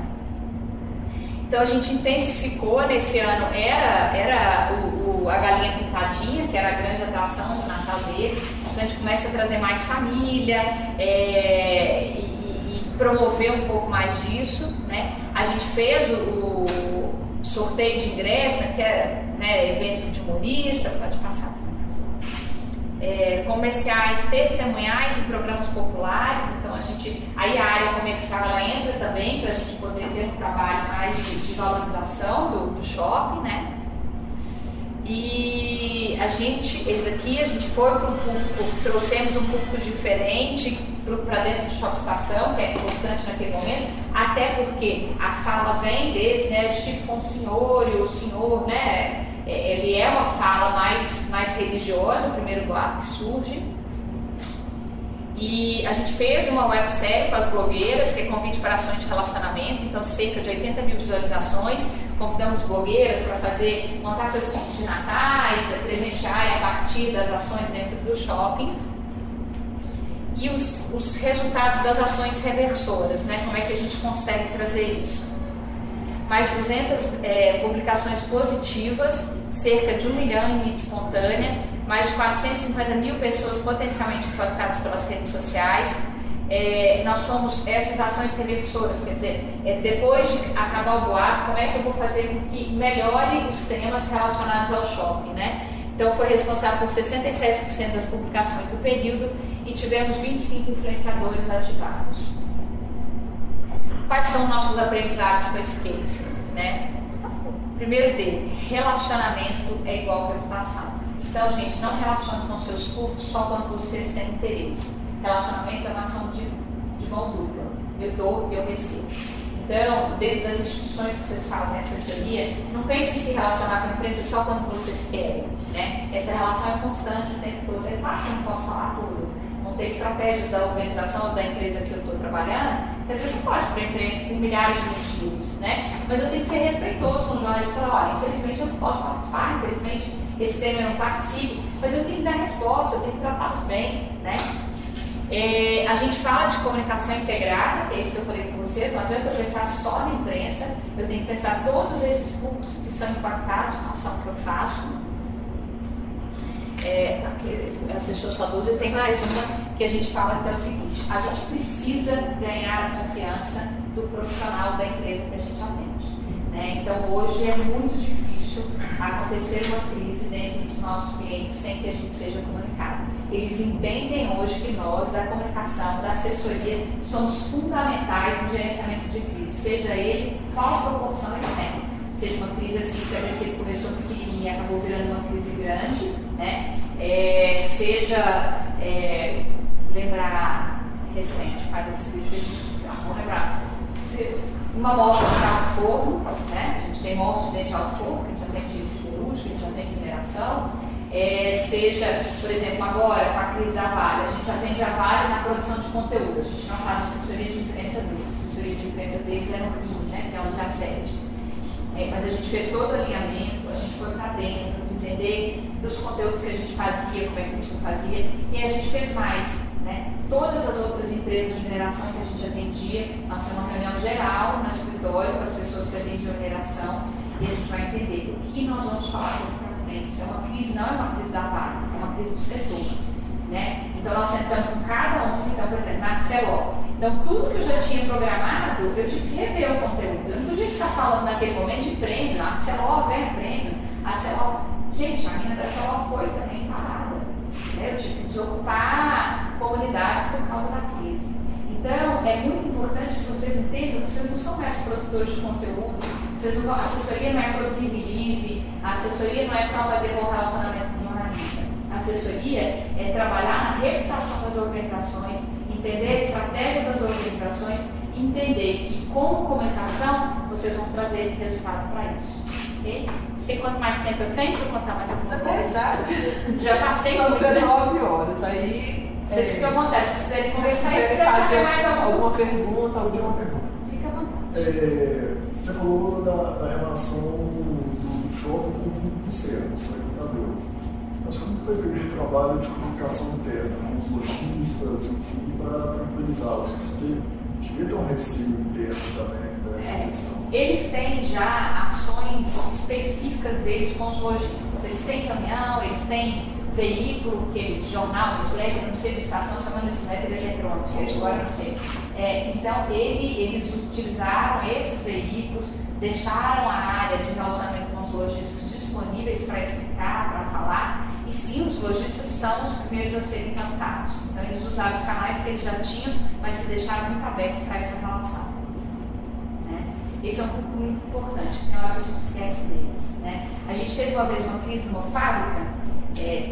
Então a gente intensificou nesse ano, era, era o, o, a galinha pintadinha, que era a grande atração do Natal deles. Então a gente começa a trazer mais família é, e, e, promover um pouco mais disso. Né? A gente fez o, o sorteio de ingresso, né, que é né, evento de humorista, pode passar é, comerciais testemunhais e programas populares. Então a gente, aí a área comercial ela entra também para a gente poder ter um trabalho mais de, de valorização do, do, shopping, né? E a gente, esse daqui a gente foi para um público, trouxemos um público diferente para dentro do shopping estação, que é importante naquele momento, até porque a fala vem desse, né? Eu estive com o senhor e o senhor, né? É, ele é uma fala mais, mais religiosa, o primeiro boato que surge. E a gente fez uma websérie com as blogueiras, que é convite para ações de relacionamento, então cerca de 80 mil visualizações. Convidamos blogueiras para fazer, montar seus pontos de natais, presentear a partir das ações dentro do shopping. E os, os resultados das ações reversoras, né? Como é que a gente consegue trazer isso? mais de 200 é, publicações positivas, cerca de 1 milhão em mídia espontânea, mais de 450 mil pessoas potencialmente impactadas pelas redes sociais. É, nós somos essas ações reversoras, quer dizer, é, depois de acabar o boato, como é que eu vou fazer com que melhore os temas relacionados ao shopping, né? Então foi responsável por 67% das publicações do período e tivemos 25 influenciadores ativados. Quais são nossos aprendizados com esse case? Né? Primeiro dele, relacionamento é igual a reputação. Então, gente, não relacione com seus cursos só quando vocês têm interesse. Relacionamento é uma ação de, de mão dupla. Eu dou eu recebo. Então, dentro das instituições que vocês fazem assessoria, não pense em se relacionar com a empresa só quando vocês querem. Né? Essa relação é constante o tempo todo. É claro que eu não posso falar tudo. Vão ter estratégias da organização ou da empresa que eu estou trabalhando às vezes pode para a imprensa por milhares de motivos, né? Mas eu tenho que ser respeitoso com o jornalista e falar, olha, infelizmente eu não posso participar, infelizmente esse tema eu não participo, mas eu tenho que dar resposta, eu tenho que tratá-los bem, né? É, a gente fala de comunicação integrada, que é isso que eu falei com vocês, não adianta eu pensar só na imprensa, eu tenho que pensar todos esses pontos que são impactados com a ação que eu faço. É, aqui, ela deixou só duas, e tem mais uma que a gente fala que é o seguinte: a gente precisa ganhar a confiança do profissional da empresa que a gente atende. Né? Então hoje é muito difícil acontecer uma crise dentro dos nossos clientes sem que a gente seja comunicado. Eles entendem hoje que nós, da comunicação, da assessoria, somos fundamentais no gerenciamento de crise, seja ele qual proporção ele tem. Seja uma crise assim, que a gente começou pequenininha e acabou virando uma crise grande, né? É, seja é, lembrar recente, faz esse vídeo que a gente já vamos lembrar. Uma morte de alto fogo, né? A gente tem dentro de alto fogo, a gente atende cirúrgica, a gente atende mineração. É, seja, por exemplo, agora com a crise da Vale, a gente atende a Vale na produção de conteúdo, a gente não faz assessoria de imprensa deles, a assessoria de imprensa deles é no Rio, né? Que é onde a. É, mas a gente fez todo o alinhamento, a gente foi para dentro, entender dos conteúdos que a gente fazia, como é que a gente fazia, e a gente fez mais. Né? Todas as outras empresas de mineração que a gente atendia, nós temos uma reunião geral no escritório com as pessoas que atendiam mineração e a gente vai entender o que nós vamos falar daqui para frente. Isso é uma crise, não é uma crise da Vale, é uma crise do setor. Né? Então nós sentamos com cada um, então, por exemplo, na CELO. Então tudo que eu já tinha programado, eu tive que rever o conteúdo. Eu não podia ficar falando naquele momento de prêmio, a CELO ganha prêmio, a CELO. Gente, a mina da CELO foi também parada. Né? Eu tive que desocupar comunidades por causa da crise. Então, é muito importante que vocês entendam que vocês não são mais produtores de conteúdo, vocês não, a assessoria não é produzir release, a assessoria não é só fazer bom relacionamento com jornalista. A assessoria é trabalhar na reputação das organizações, entender a estratégia das organizações, entender que com comunicação vocês vão trazer resultado para isso. Okay? Não sei quanto mais tempo eu tenho para contar mais alguma É coisa. verdade. Já passei São muito, né? 19 horas. Aí. Vocês é, ficam à vontade. Se quiserem se conversar, se quiserem fazer mais alguma alguma pergunta, Eu tenho alguma uma pergunta. fica à vontade. É, você falou da, da relação do shopping com o externo, os frequentadores. Mas como foi feito o trabalho de comunicação interna com os lojistas, enfim, para tranquilizá-los? Porque devia ter um receio interno também dessa É. questão. Eles têm já ações específicas deles com os lojistas. Eles têm caminhão, eles têm veículo, que eles, jornal, newsletter, não sei de estação, chama newsletter eletrônico, agora não sei. É, então, ele, eles utilizaram esses veículos, deixaram a área de relacionamento com os lojistas disponíveis para explicar, para falar, e sim, os lojistas são os primeiros a serem captados. Então, eles usaram os canais que eles já tinham, mas se deixaram muito abertos para essa relação. Né? Esse é um ponto muito importante, porque é hora que a gente esquece deles. Né? A gente teve uma vez uma crise numa fábrica,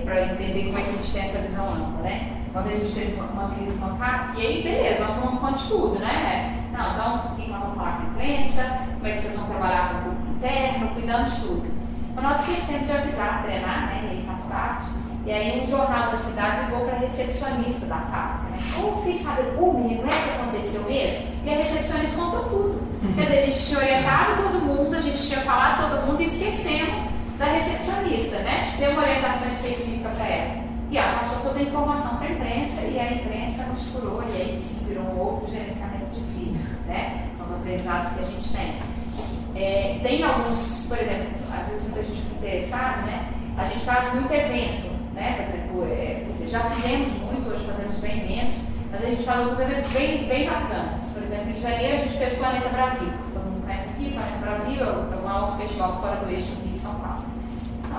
para entender como é que a gente tem essa visão ampla. Né? Uma vez a gente teve uma, uma crise numa fábrica, e aí, beleza, nós tomamos conta de tudo, né? Não, então, o que nós vamos falar com a imprensa, como é que vocês vão trabalhar com o público interno, cuidando de tudo. Mas nós esquecemos de avisar, treinar, né? E aí faz parte. E aí um jornal da cidade ligou para a recepcionista da fábrica, né? Como fiquei sabendo, o menino, não é que aconteceu mesmo? E a recepcionista contou tudo. Quer dizer, a gente tinha orientado todo mundo, a gente tinha falado todo mundo e esquecemos da recepcionista, né? De ter uma orientação específica para ela. E ela passou toda a informação para a imprensa e a imprensa nos curou e aí sim virou um outro gerenciamento de crise, né? São os aprendizados que a gente tem. É, tem alguns, por exemplo, às vezes muita gente fica interessada, né? A gente faz muito evento, né? Por exemplo, é, já fizemos muito, hoje fazemos bem menos, mas a gente faz alguns eventos bem, bem bacanas. Por exemplo, em janeiro a gente fez o Planeta Brasil. Todo mundo conhece aqui, Planeta Brasil é o é festival fora do eixo Rio e São Paulo.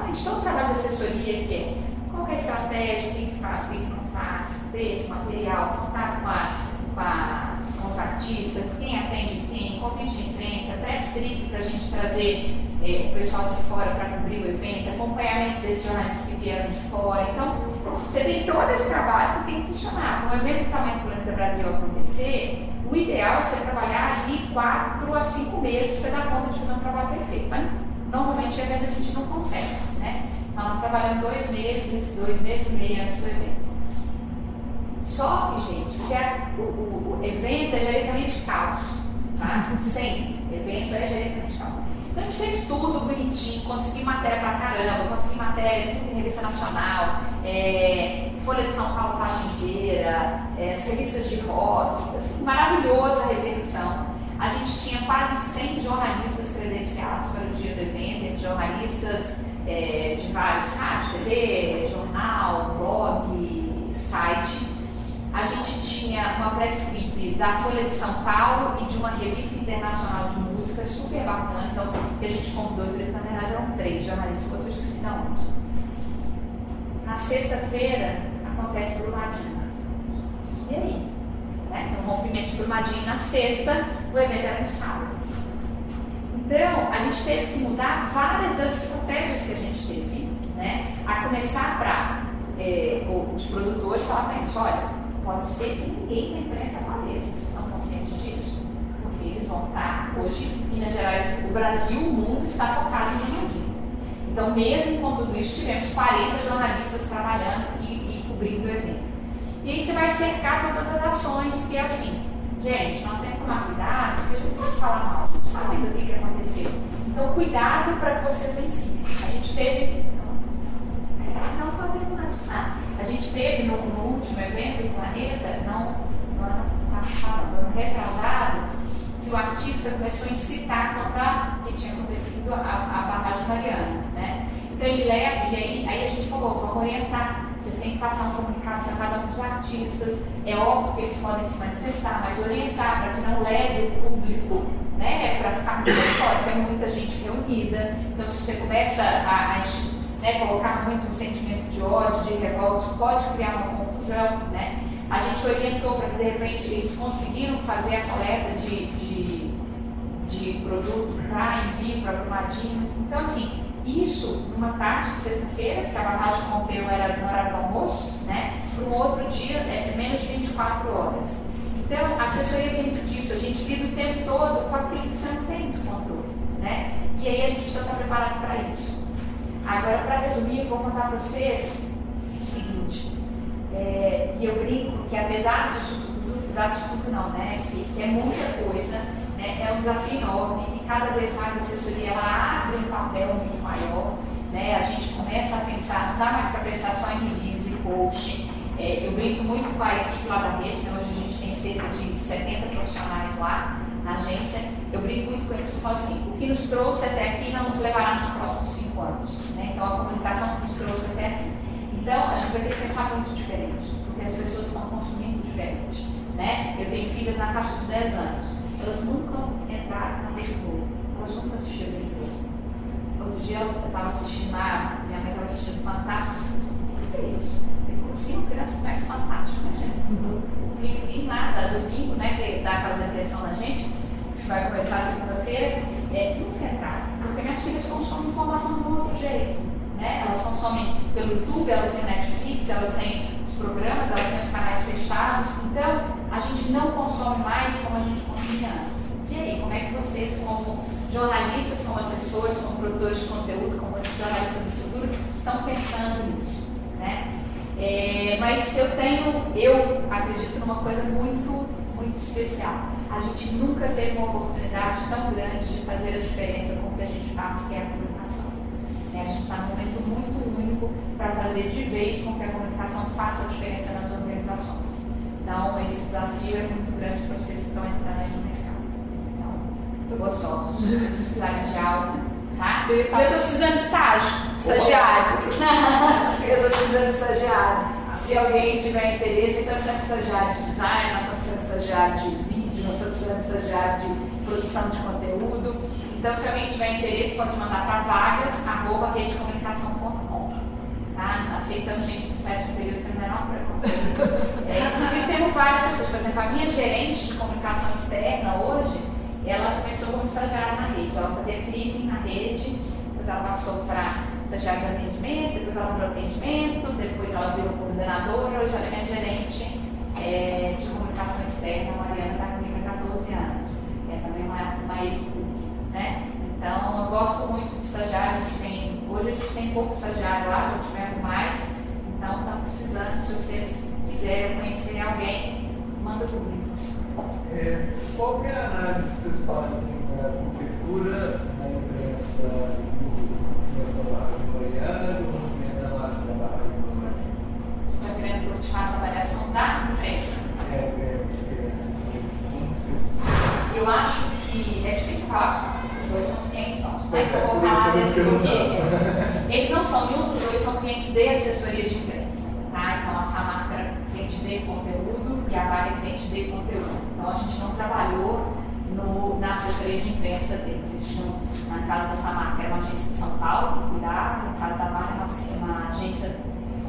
Gente todo o trabalho de assessoria que é qual é a estratégia, o que, que faz, o que, que não faz, texto, material, contato com, a, com, a, com os artistas, quem atende quem, convite de imprensa, press trip para a gente trazer eh, o pessoal de fora para cobrir o evento, acompanhamento desses jornalistas que vieram de fora. Então, você tem todo esse trabalho que tem que funcionar. Para um evento do tamanho do Planeta Brasil acontecer, o ideal é você trabalhar ali quatro a cinco meses para você dar conta de fazer um trabalho perfeito. Mas, normalmente, evento a gente não consegue, né? Então, nós trabalhamos dois meses, dois meses e meio antes do evento. Só que, gente, se a- o, o- o evento é gerenciamento de caos, tá? Sempre. Evento é gerenciamento de caos. Então, a gente fez tudo bonitinho, consegui matéria pra caramba, consegui matéria em revista nacional, é, Folha de São Paulo, página inteira, é, revistas de rock, assim, maravilhosa a repercussão. A gente tinha quase 100 jornalistas credenciados para o dia do evento, jornalistas é, de vários rádio, TV, jornal, blog, site. A gente tinha uma press clip da Folha de São Paulo e de uma revista internacional de música super bacana. Então, que a gente convidou três, na verdade eram três jornalistas, outros esqueci de onde. Na sexta-feira acontece Brumadinho. E aí? Né? Então, rompimento de Brumadinho na sexta, o evento era no sábado. Então, a gente teve que mudar várias das estratégias que a gente teve, né? A começar para é, os produtores falar para eles, olha, pode ser que ninguém na imprensa apareça, vocês estão conscientes disso? Porque eles vão estar, hoje, Minas Gerais, o Brasil, o mundo está focado em Brumadinho. Então, mesmo com tudo isso, tivemos 40 jornalistas trabalhando e, e cobrindo o evento. E aí você vai cercar todas as ações, que é assim, gente, nós temos que tomar cuidado, porque a gente não pode falar mal, não sabe ainda o que, que aconteceu. Então, cuidado para que vocês vencem. A gente teve. Não podemos falar. A gente teve no, no último evento do Planeta, não, no ano passado, no ano retrasado, que o artista começou a incitar contra o que tinha acontecido a, a barragem Mariana. Né? Então ele leva, e aí, aí a gente falou, vamos orientar vocês têm que passar um comunicado para cada um dos artistas. É óbvio que eles podem se manifestar, mas orientar para que não leve o público né, para ficar muito fora, tem muita gente reunida. Então, se você começa a, a né, colocar muito um sentimento de ódio, de revolta, isso pode criar uma confusão. Né? A gente orientou para que, de repente, eles conseguiram fazer a coleta de, de, de produto para envio para Brumadinho. Então, assim, isso numa tarde de sexta-feira, que a barragem rompeu era no horário do almoço, né? Para um outro dia, é menos de 24 horas. Então, a assessoria tem muito disso. A gente lida o tempo todo com aquilo que você não tem muito controle, né? E aí a gente precisa estar preparado para isso. Agora, para resumir, eu vou contar para vocês o seguinte. É, e eu brinco que apesar disso tudo, apesar disso tudo não, né? Que, que é muita coisa, né? é um desafio enorme e cada vez mais a assessoria ela abre um papel muito maior. Né? A gente começa a pensar, não dá mais para pensar só em release, coaching. É, eu brinco muito com a equipe lá da rede, né? hoje a gente tem cerca de 70 profissionais lá na agência. Eu brinco muito com eles e falo assim: o que nos trouxe até aqui não nos levará nos próximos cinco anos. Né? Então a comunicação que nos trouxe até aqui. Então a gente vai ter que pensar muito diferente, porque as pessoas estão consumindo diferente. Né? Eu tenho filhas na faixa de 10 anos elas nunca entraram na Globo. Elas nunca assistiram a rede Globo. Outro dia eu estava assistindo lá, minha mãe estava assistindo Fantástico. O que é isso? Eu assim, uma criança mais fantástico, né, gente? E, nada, domingo, né, que dá aquela depressão na gente, que vai começar segunda-feira, é, nunca entraram. Porque minhas filhas consomem informação de um outro jeito. Né? Elas consomem pelo YouTube, elas têm Netflix, elas têm programas, elas têm os canais fechados. Então, a gente não consome mais como a gente consumia antes. E aí, como é que vocês, como jornalistas, como assessores, como produtores de conteúdo, como jornalistas do futuro, estão pensando nisso? Né? É, mas eu tenho, eu acredito numa coisa muito, muito especial. A gente nunca teve uma oportunidade tão grande de fazer a diferença com o que a gente faz, que. É, a gente está num momento muito único para fazer de vez com que a comunicação faça a diferença nas organizações. Então, esse desafio é muito grande para vocês que estão entrando aí no mercado. Então, boa sorte. Se vocês precisarem de alta, tá? Eu estou precisando de estágio, estagiário. eu estou precisando de estagiário. Se alguém tiver interesse, então precisando de estagiário de design, nós estamos precisando de estagiário de vídeo, nós estamos precisando de estagiário de produção de conteúdo. Então, se alguém tiver interesse, pode mandar para vagas.redecomunicação.com. Tá? Aceitamos gente do sétimo período com o menor preconceito. É, inclusive, temos várias pessoas. Por exemplo, a minha gerente de comunicação externa hoje, ela começou como estagiária na rede. Ela fazia clipe na rede, depois ela passou para estagiária de atendimento, depois ela virou atendimento, depois ela virou coordenadora. Hoje ela é minha gerente é, de comunicação externa. A Mariana está comigo há 14 anos. É também uma, uma ex-PUC. Né? Então, eu gosto muito de estagiário. A gente tem, hoje a gente tem pouco estagiário lá, já tivemos mais. Então, estamos precisando, se vocês quiserem conhecer alguém, manda mim. É, qual é a análise que vocês fazem da cobertura na imprensa do barragem Mariana, do movimento da Laje da barragem do Você está querendo que eu te faça avaliação da imprensa? É, é, vocês... Eu acho que é difícil falar, porque os dois são os clientes Mas eu vou falar dentro do que Eles não são dos dois, são clientes de assessoria de imprensa. Tá? Então, a Samarca era cliente de conteúdo e a Vaga é cliente de conteúdo. Então, a gente não trabalhou no, na assessoria de imprensa deles. Eles tinham, na casa da Samarca, era uma agência de São Paulo que cuidava, no caso da Vale, uma, uma agência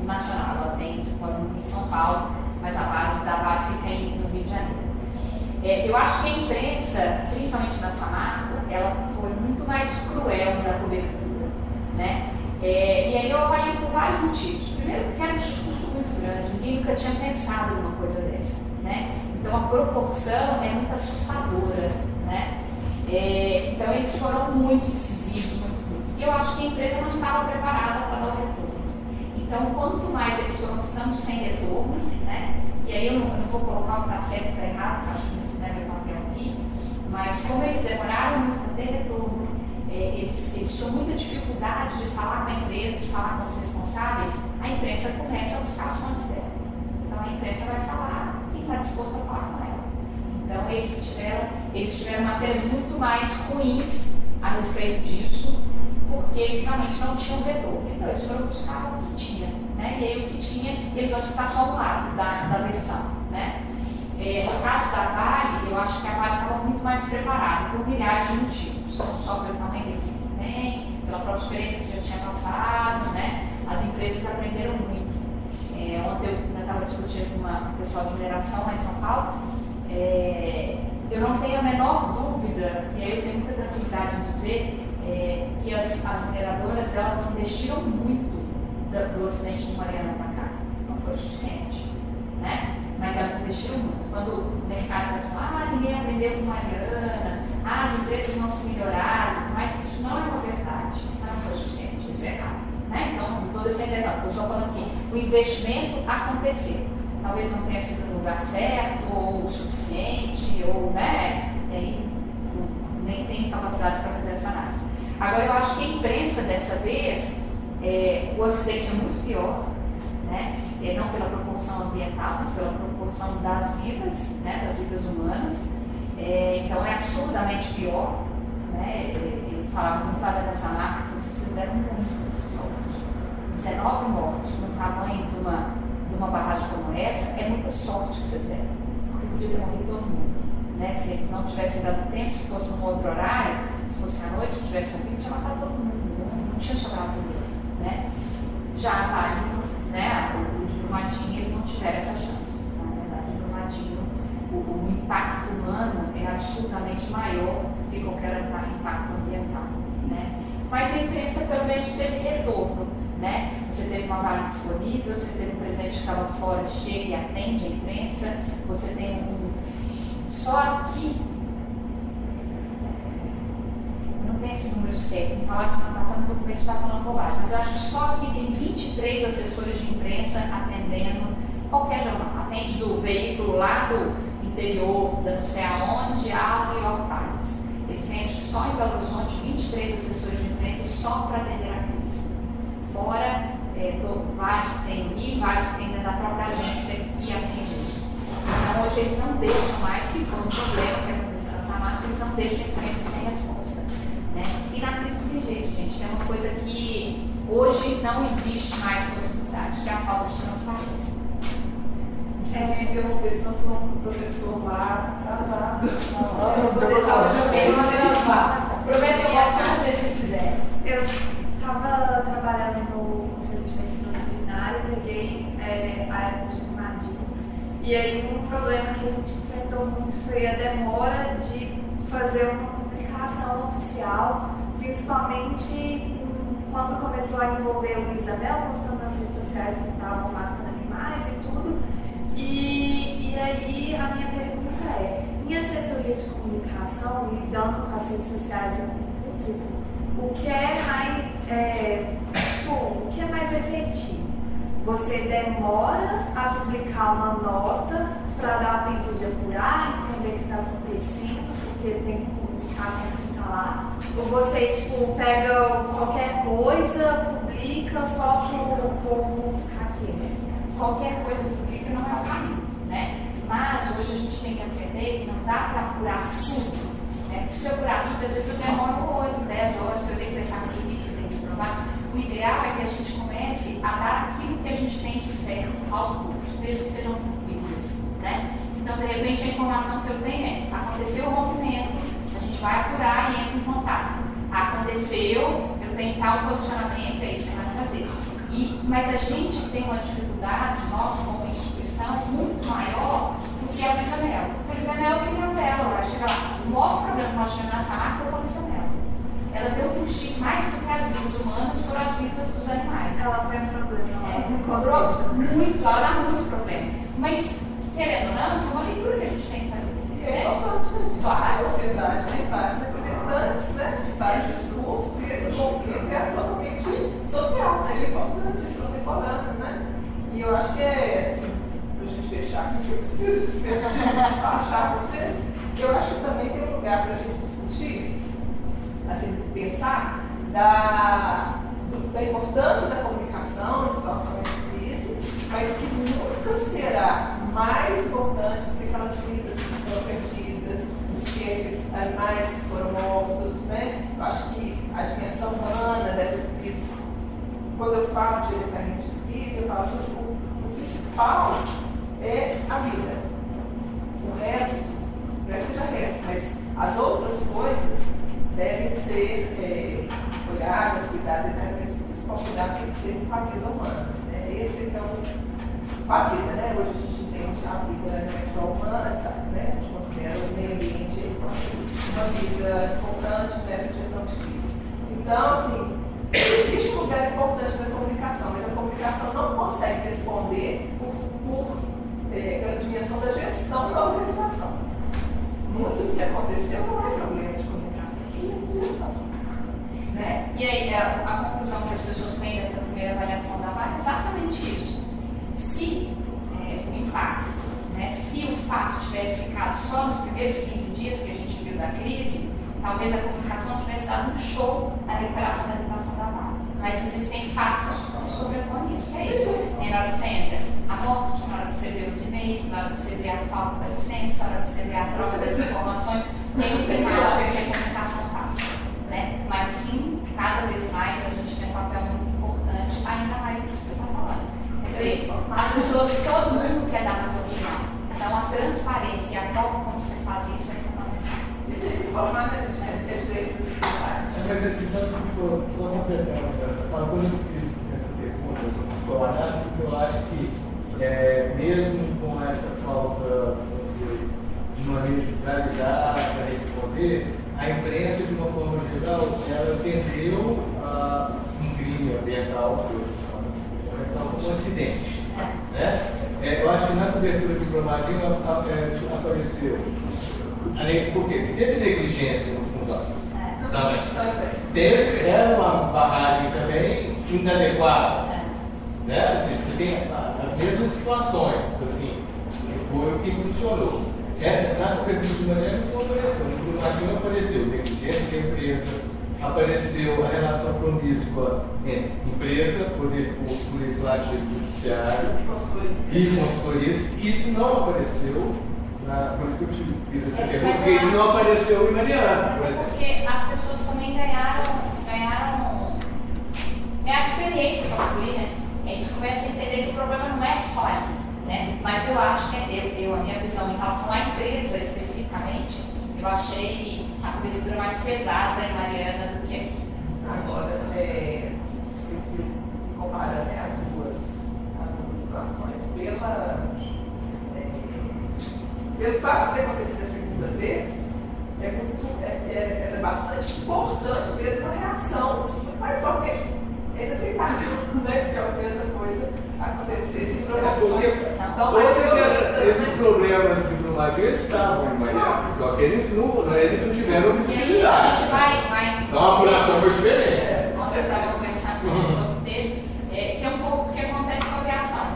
nacional, ela tem escritório em São Paulo, mas a base da Vale fica aí no Rio de Janeiro. É, eu acho que a imprensa, principalmente na Samarca, ela foi muito mais cruel na cobertura. Né? É, e aí eu avalio por vários motivos. Primeiro, porque era um custo muito grande, ninguém nunca tinha pensado em uma coisa dessa. Né? Então a proporção é muito assustadora. Né? É, então eles foram muito incisivos, muito, muito. E eu acho que a empresa não estava preparada para dar o retorno. Então, quanto mais eles foram ficando sem retorno, né? e aí eu não, eu não vou colocar o que está certo e está errado, acho que não se deve papel aqui, mas como eles demoraram muito para ter retorno, é, eles, eles tinham muita dificuldade de falar com a empresa, de falar com os responsáveis, a imprensa começa a buscar as fontes dela. Então a imprensa vai falar quem está disposto a falar com ela. Então eles tiveram, eles tiveram matérias muito mais ruins a respeito disso, porque eles realmente não tinham retorno. Então eles foram buscar o que tinha. Né? E aí o que tinha, eles vão ficar só do lado da, da versão. Né? É, no caso da Vale, eu acho que a Vale estava muito mais preparada por milhares de motivos. Não só pelo tamanho da equipe que tem, pela própria experiência que já tinha passado, né? As empresas aprenderam muito. É, ontem eu estava discutindo com uma pessoal de mineração lá em São Paulo. É, eu não tenho a menor dúvida, e aí eu tenho muita tranquilidade em dizer, é, que as, as mineradoras elas investiram muito do, do Ocidente do Mariana para cá. Não foi suficiente. Né? Mas elas investiram muito. Quando o mercado vai falar, ah, ninguém aprendeu com Mariana, ah, as empresas não se melhoraram, mas isso não é uma verdade. Não foi o suficiente, eles erraram. Né? Então, não estou defendendo, estou só falando que o investimento aconteceu. Talvez não tenha sido no lugar certo, ou o suficiente, ou né, aí, nem tem capacidade para fazer essa análise. Agora, eu acho que a imprensa dessa vez, é, o acidente é muito pior, né? É, não pela proporção ambiental, mas pela proporção das vidas, né? das vidas humanas. É, então, é absurdamente pior. Né? Eu falava muito lá dessa marca vocês deram muito sorte. 19 mortos no tamanho de uma, de uma barragem como essa, é muita sorte que vocês deram, porque podia ter morrido todo mundo. Né? Se eles não tivessem dado tempo, se fosse um outro horário, se fosse à noite, tivesse ouvido, tinha matado todo mundo, não, tinha sobrado ninguém. Né? Já vale, né, o, de Brumadinho, eles não tiveram essa chance. Na verdade, Brumadinho, o, o impacto humano é absolutamente maior do que qualquer impacto ambiental. Né? Mas a imprensa pelo menos teve retorno. Né? Você teve uma vaga disponível, você teve um presidente que estava fora, chega e atende a imprensa, você tem um. Só aqui tem esse número certo, me falaram semana passada no documento está falando bobagem, mas acho que só aqui tem 23 assessores de imprensa atendendo qualquer jornal. Atende do veículo lá do interior, da não sei aonde, ao New York Times. Eles têm só em Belo Horizonte 23 assessores de imprensa só para atender a crise. Fora é, do, vários tem o vários tem da própria agência que atende eles. Então hoje eles não deixam mais, que foi um problema que aconteceu nessa marca, eles não deixam a imprensa sem resposta. Né? E na crise do jeito, gente, é uma coisa que hoje não existe mais possibilidade, que é a falta de transparência. É, gente, interromper, senão você não o professor lá atrasado. Vou deixar o jogo. Prometo que eu volto vocês se quiserem. Eu estava trabalhando no Conselho de Medicina Veterinária, peguei é, a época de Brumadinho. E aí um problema que a gente enfrentou muito foi a demora de fazer uma comunicação oficial, principalmente quando começou a envolver o Isabel, postando nas redes sociais que estavam matando animais e tudo. E, e aí a minha pergunta é, em assessoria de comunicação, lidando com as redes sociais e com o público, o que é mais, é, tipo, o que é mais efetivo? Você demora a publicar uma nota para dar tempo de apurar, entender o que está acontecendo, porque tem que comunicar, tem que ficar lá. Ou você, tipo, pega qualquer coisa, publica só para o povo ficar né? Qualquer coisa publica não é o caminho, né? Mas hoje a gente tem que aprender que não dá para apurar tudo. Né? Se eu apurar tudo, às vezes eu demoro 8, 10 horas, eu tenho que pensar no jurídico, eu tenho que provar. O ideal é que a gente comece a dar aquilo que a gente tem de certo aos poucos, mesmo que sejam públicos. Né? Então, de repente, a informação que eu tenho é: aconteceu o rompimento, a gente vai apurar e entra em contato. Aconteceu, eu tenho tal posicionamento, é isso que vai fazer. E, mas a gente tem uma dificuldade, nós como instituição, muito maior do que a Brisanel. A Brisanel tem uma tela, acho que lá. O maior problema que nós tivemos nessa marca foi a Brisanel. Ela deu um chip mais do que as vidas humanas foram as vidas dos animais. Ela foi um problema. É, cobrou muito, ela dá muito problema. Mas, querendo ou não, isso é uma leitura que a gente tem que fazer. É né? importante a gente, Claro. a sociedade tem vários representantes, né, de vários discursos, e esse conflito é totalmente social, né, ele é importante, é contemporâneo, né? E eu acho que é, assim, fechar aqui, que eu preciso despachar vocês, eu acho que também tem um lugar para a gente discutir, assim, pensar da, da importância da comunicação em situações de crise, mas que nunca será mais importante do que aquelas vidas que foram perdidas, do que aqueles animais que foram mortos, né? Eu acho que a dimensão humana dessas crises, quando eu falo de de crise, eu falo que o, o principal é a vida. O resto, não é que seja resto, mas as outras coisas devem ser é, olhadas, cuidadas, etc. Mas o principal cuidado tem que ser com a vida humana. Né? Esse então, com a vida, né? Hoje a gente entende a vida não é só humana, sabe? Né? A gente considera o meio ambiente uma vida importante nessa gestão de crise. Então, assim, existe um lugar importante da comunicação, mas a comunicação não consegue responder é, pela dimensão da gestão da organização. Muito do que aconteceu não é problema de comunicação, é gestão. Né? E aí, a, a conclusão que as pessoas têm dessa primeira avaliação da vaga é exatamente isso. Se é, o impacto, né, se o fato tivesse ficado só nos primeiros 15 dias que a gente viu da crise, talvez a comunicação tivesse dado um show na recuperação da reputação da vaga. Mas existem fatos que sobrepõem isso. Que é isso? Tem na que a morte, na hora que você vê os e-mails, na hora que você vê a falta da licença, na hora que você vê a troca das informações, tem muita imagem que a comunicação faz né? Mas sim, cada vez mais a gente tem um papel muito importante, ainda mais nisso que você está falando. Quer dizer, as pessoas, todo mundo quer dar uma opinião. Então a transparência e a forma como você faz isso é fundamental. E tem que gente é direito de sociedade. Mas assim, só desculpa, só completando essa fala, quando eu fiz essa pergunta sobre escolaridade, porque eu acho que é, mesmo com essa falta dizer, de manejo para lidar, para responder, a imprensa, de uma forma geral, ela entendeu ah, um crime ambiental, que eu chamo, como um acidente. Né? É, eu acho que na cobertura de Brumadinho a- a- é, apareceu. Além, por quê? Teve negligência no fundão. Também. Teve, era uma barragem também inadequada. Né? Assim, você tem a- mesmas situações, assim, que foi o que funcionou. Essa, na cobertura de maneira não apareceu. No Brumadinho apareceu negligência da empresa, apareceu a relação promíscua entre empresa, poder público, legislativo, judiciário e consultorias. Isso não apareceu na. Por isso que eu fiz essa É, pergunta, porque isso não apareceu em Mariana, Mas é porque as pessoas também ganharam, ganharam, ganharam experiência com aquilo, né? Eles começam a entender que o problema não é só ela, né? Mas eu acho que é, eu, eu, a minha visão em relação à empresa especificamente, eu achei a cobertura mais pesada em Mariana do que aqui. Agora, é, comparando né, as, duas, as duas situações pela, é, pelo fato de ter acontecido a segunda vez, é, muito, é, é, é bastante importante mesmo a reação, mas só que é inaceitável né, que a mesma coisa acontecesse em reações tão mais Todos violentas, esses né? problemas de Brumadinho estavam em Mariana, só que eles não, eles não tiveram E aí a visibilidade. gente vai, vai Então a apuração foi diferente. Ontem eu estava conversando com um sobre dele, é, que é um pouco do que acontece com a aviação.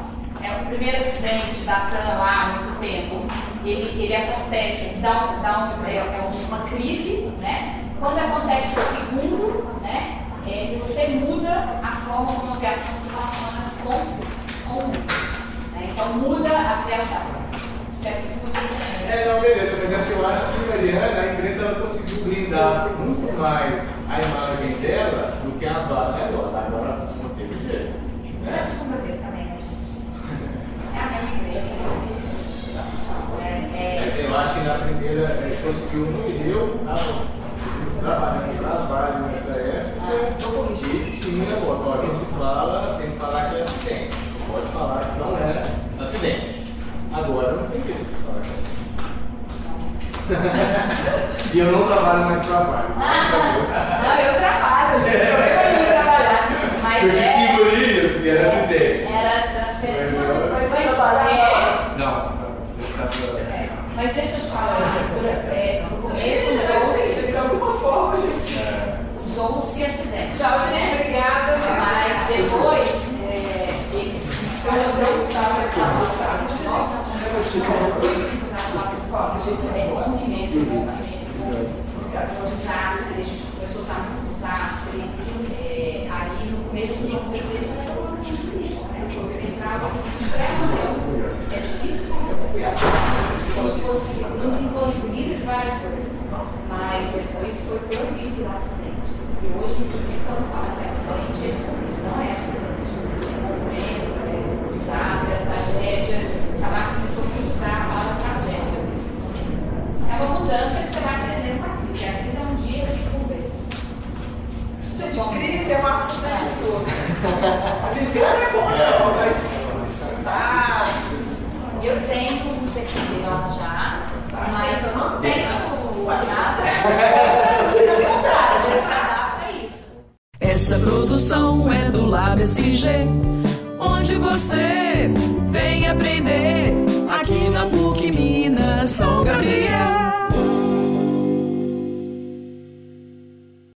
É o primeiro acidente da TAM lá há muito tempo, ele, ele acontece, dá, um, dá um, é, é uma crise, né? Quando acontece o segundo, né? é, você muda a forma como a criação se relaciona com, com o mundo. Né? Então muda a criação. Espero que mude. É, não, beleza, mas é porque eu acho que Mariana, a empresa ela conseguiu blindar muito mais a imagem dela do que a vara né? agora. Agora não teve jeito. Né? Eu gente? É a mesma empresa. É, é... Eu acho que na primeira é, conseguiu no E eu não trabalho mais trabalho. existem algumas coisas que são justas, como se entrava é difícil, como se fosse, não se conseguir várias coisas.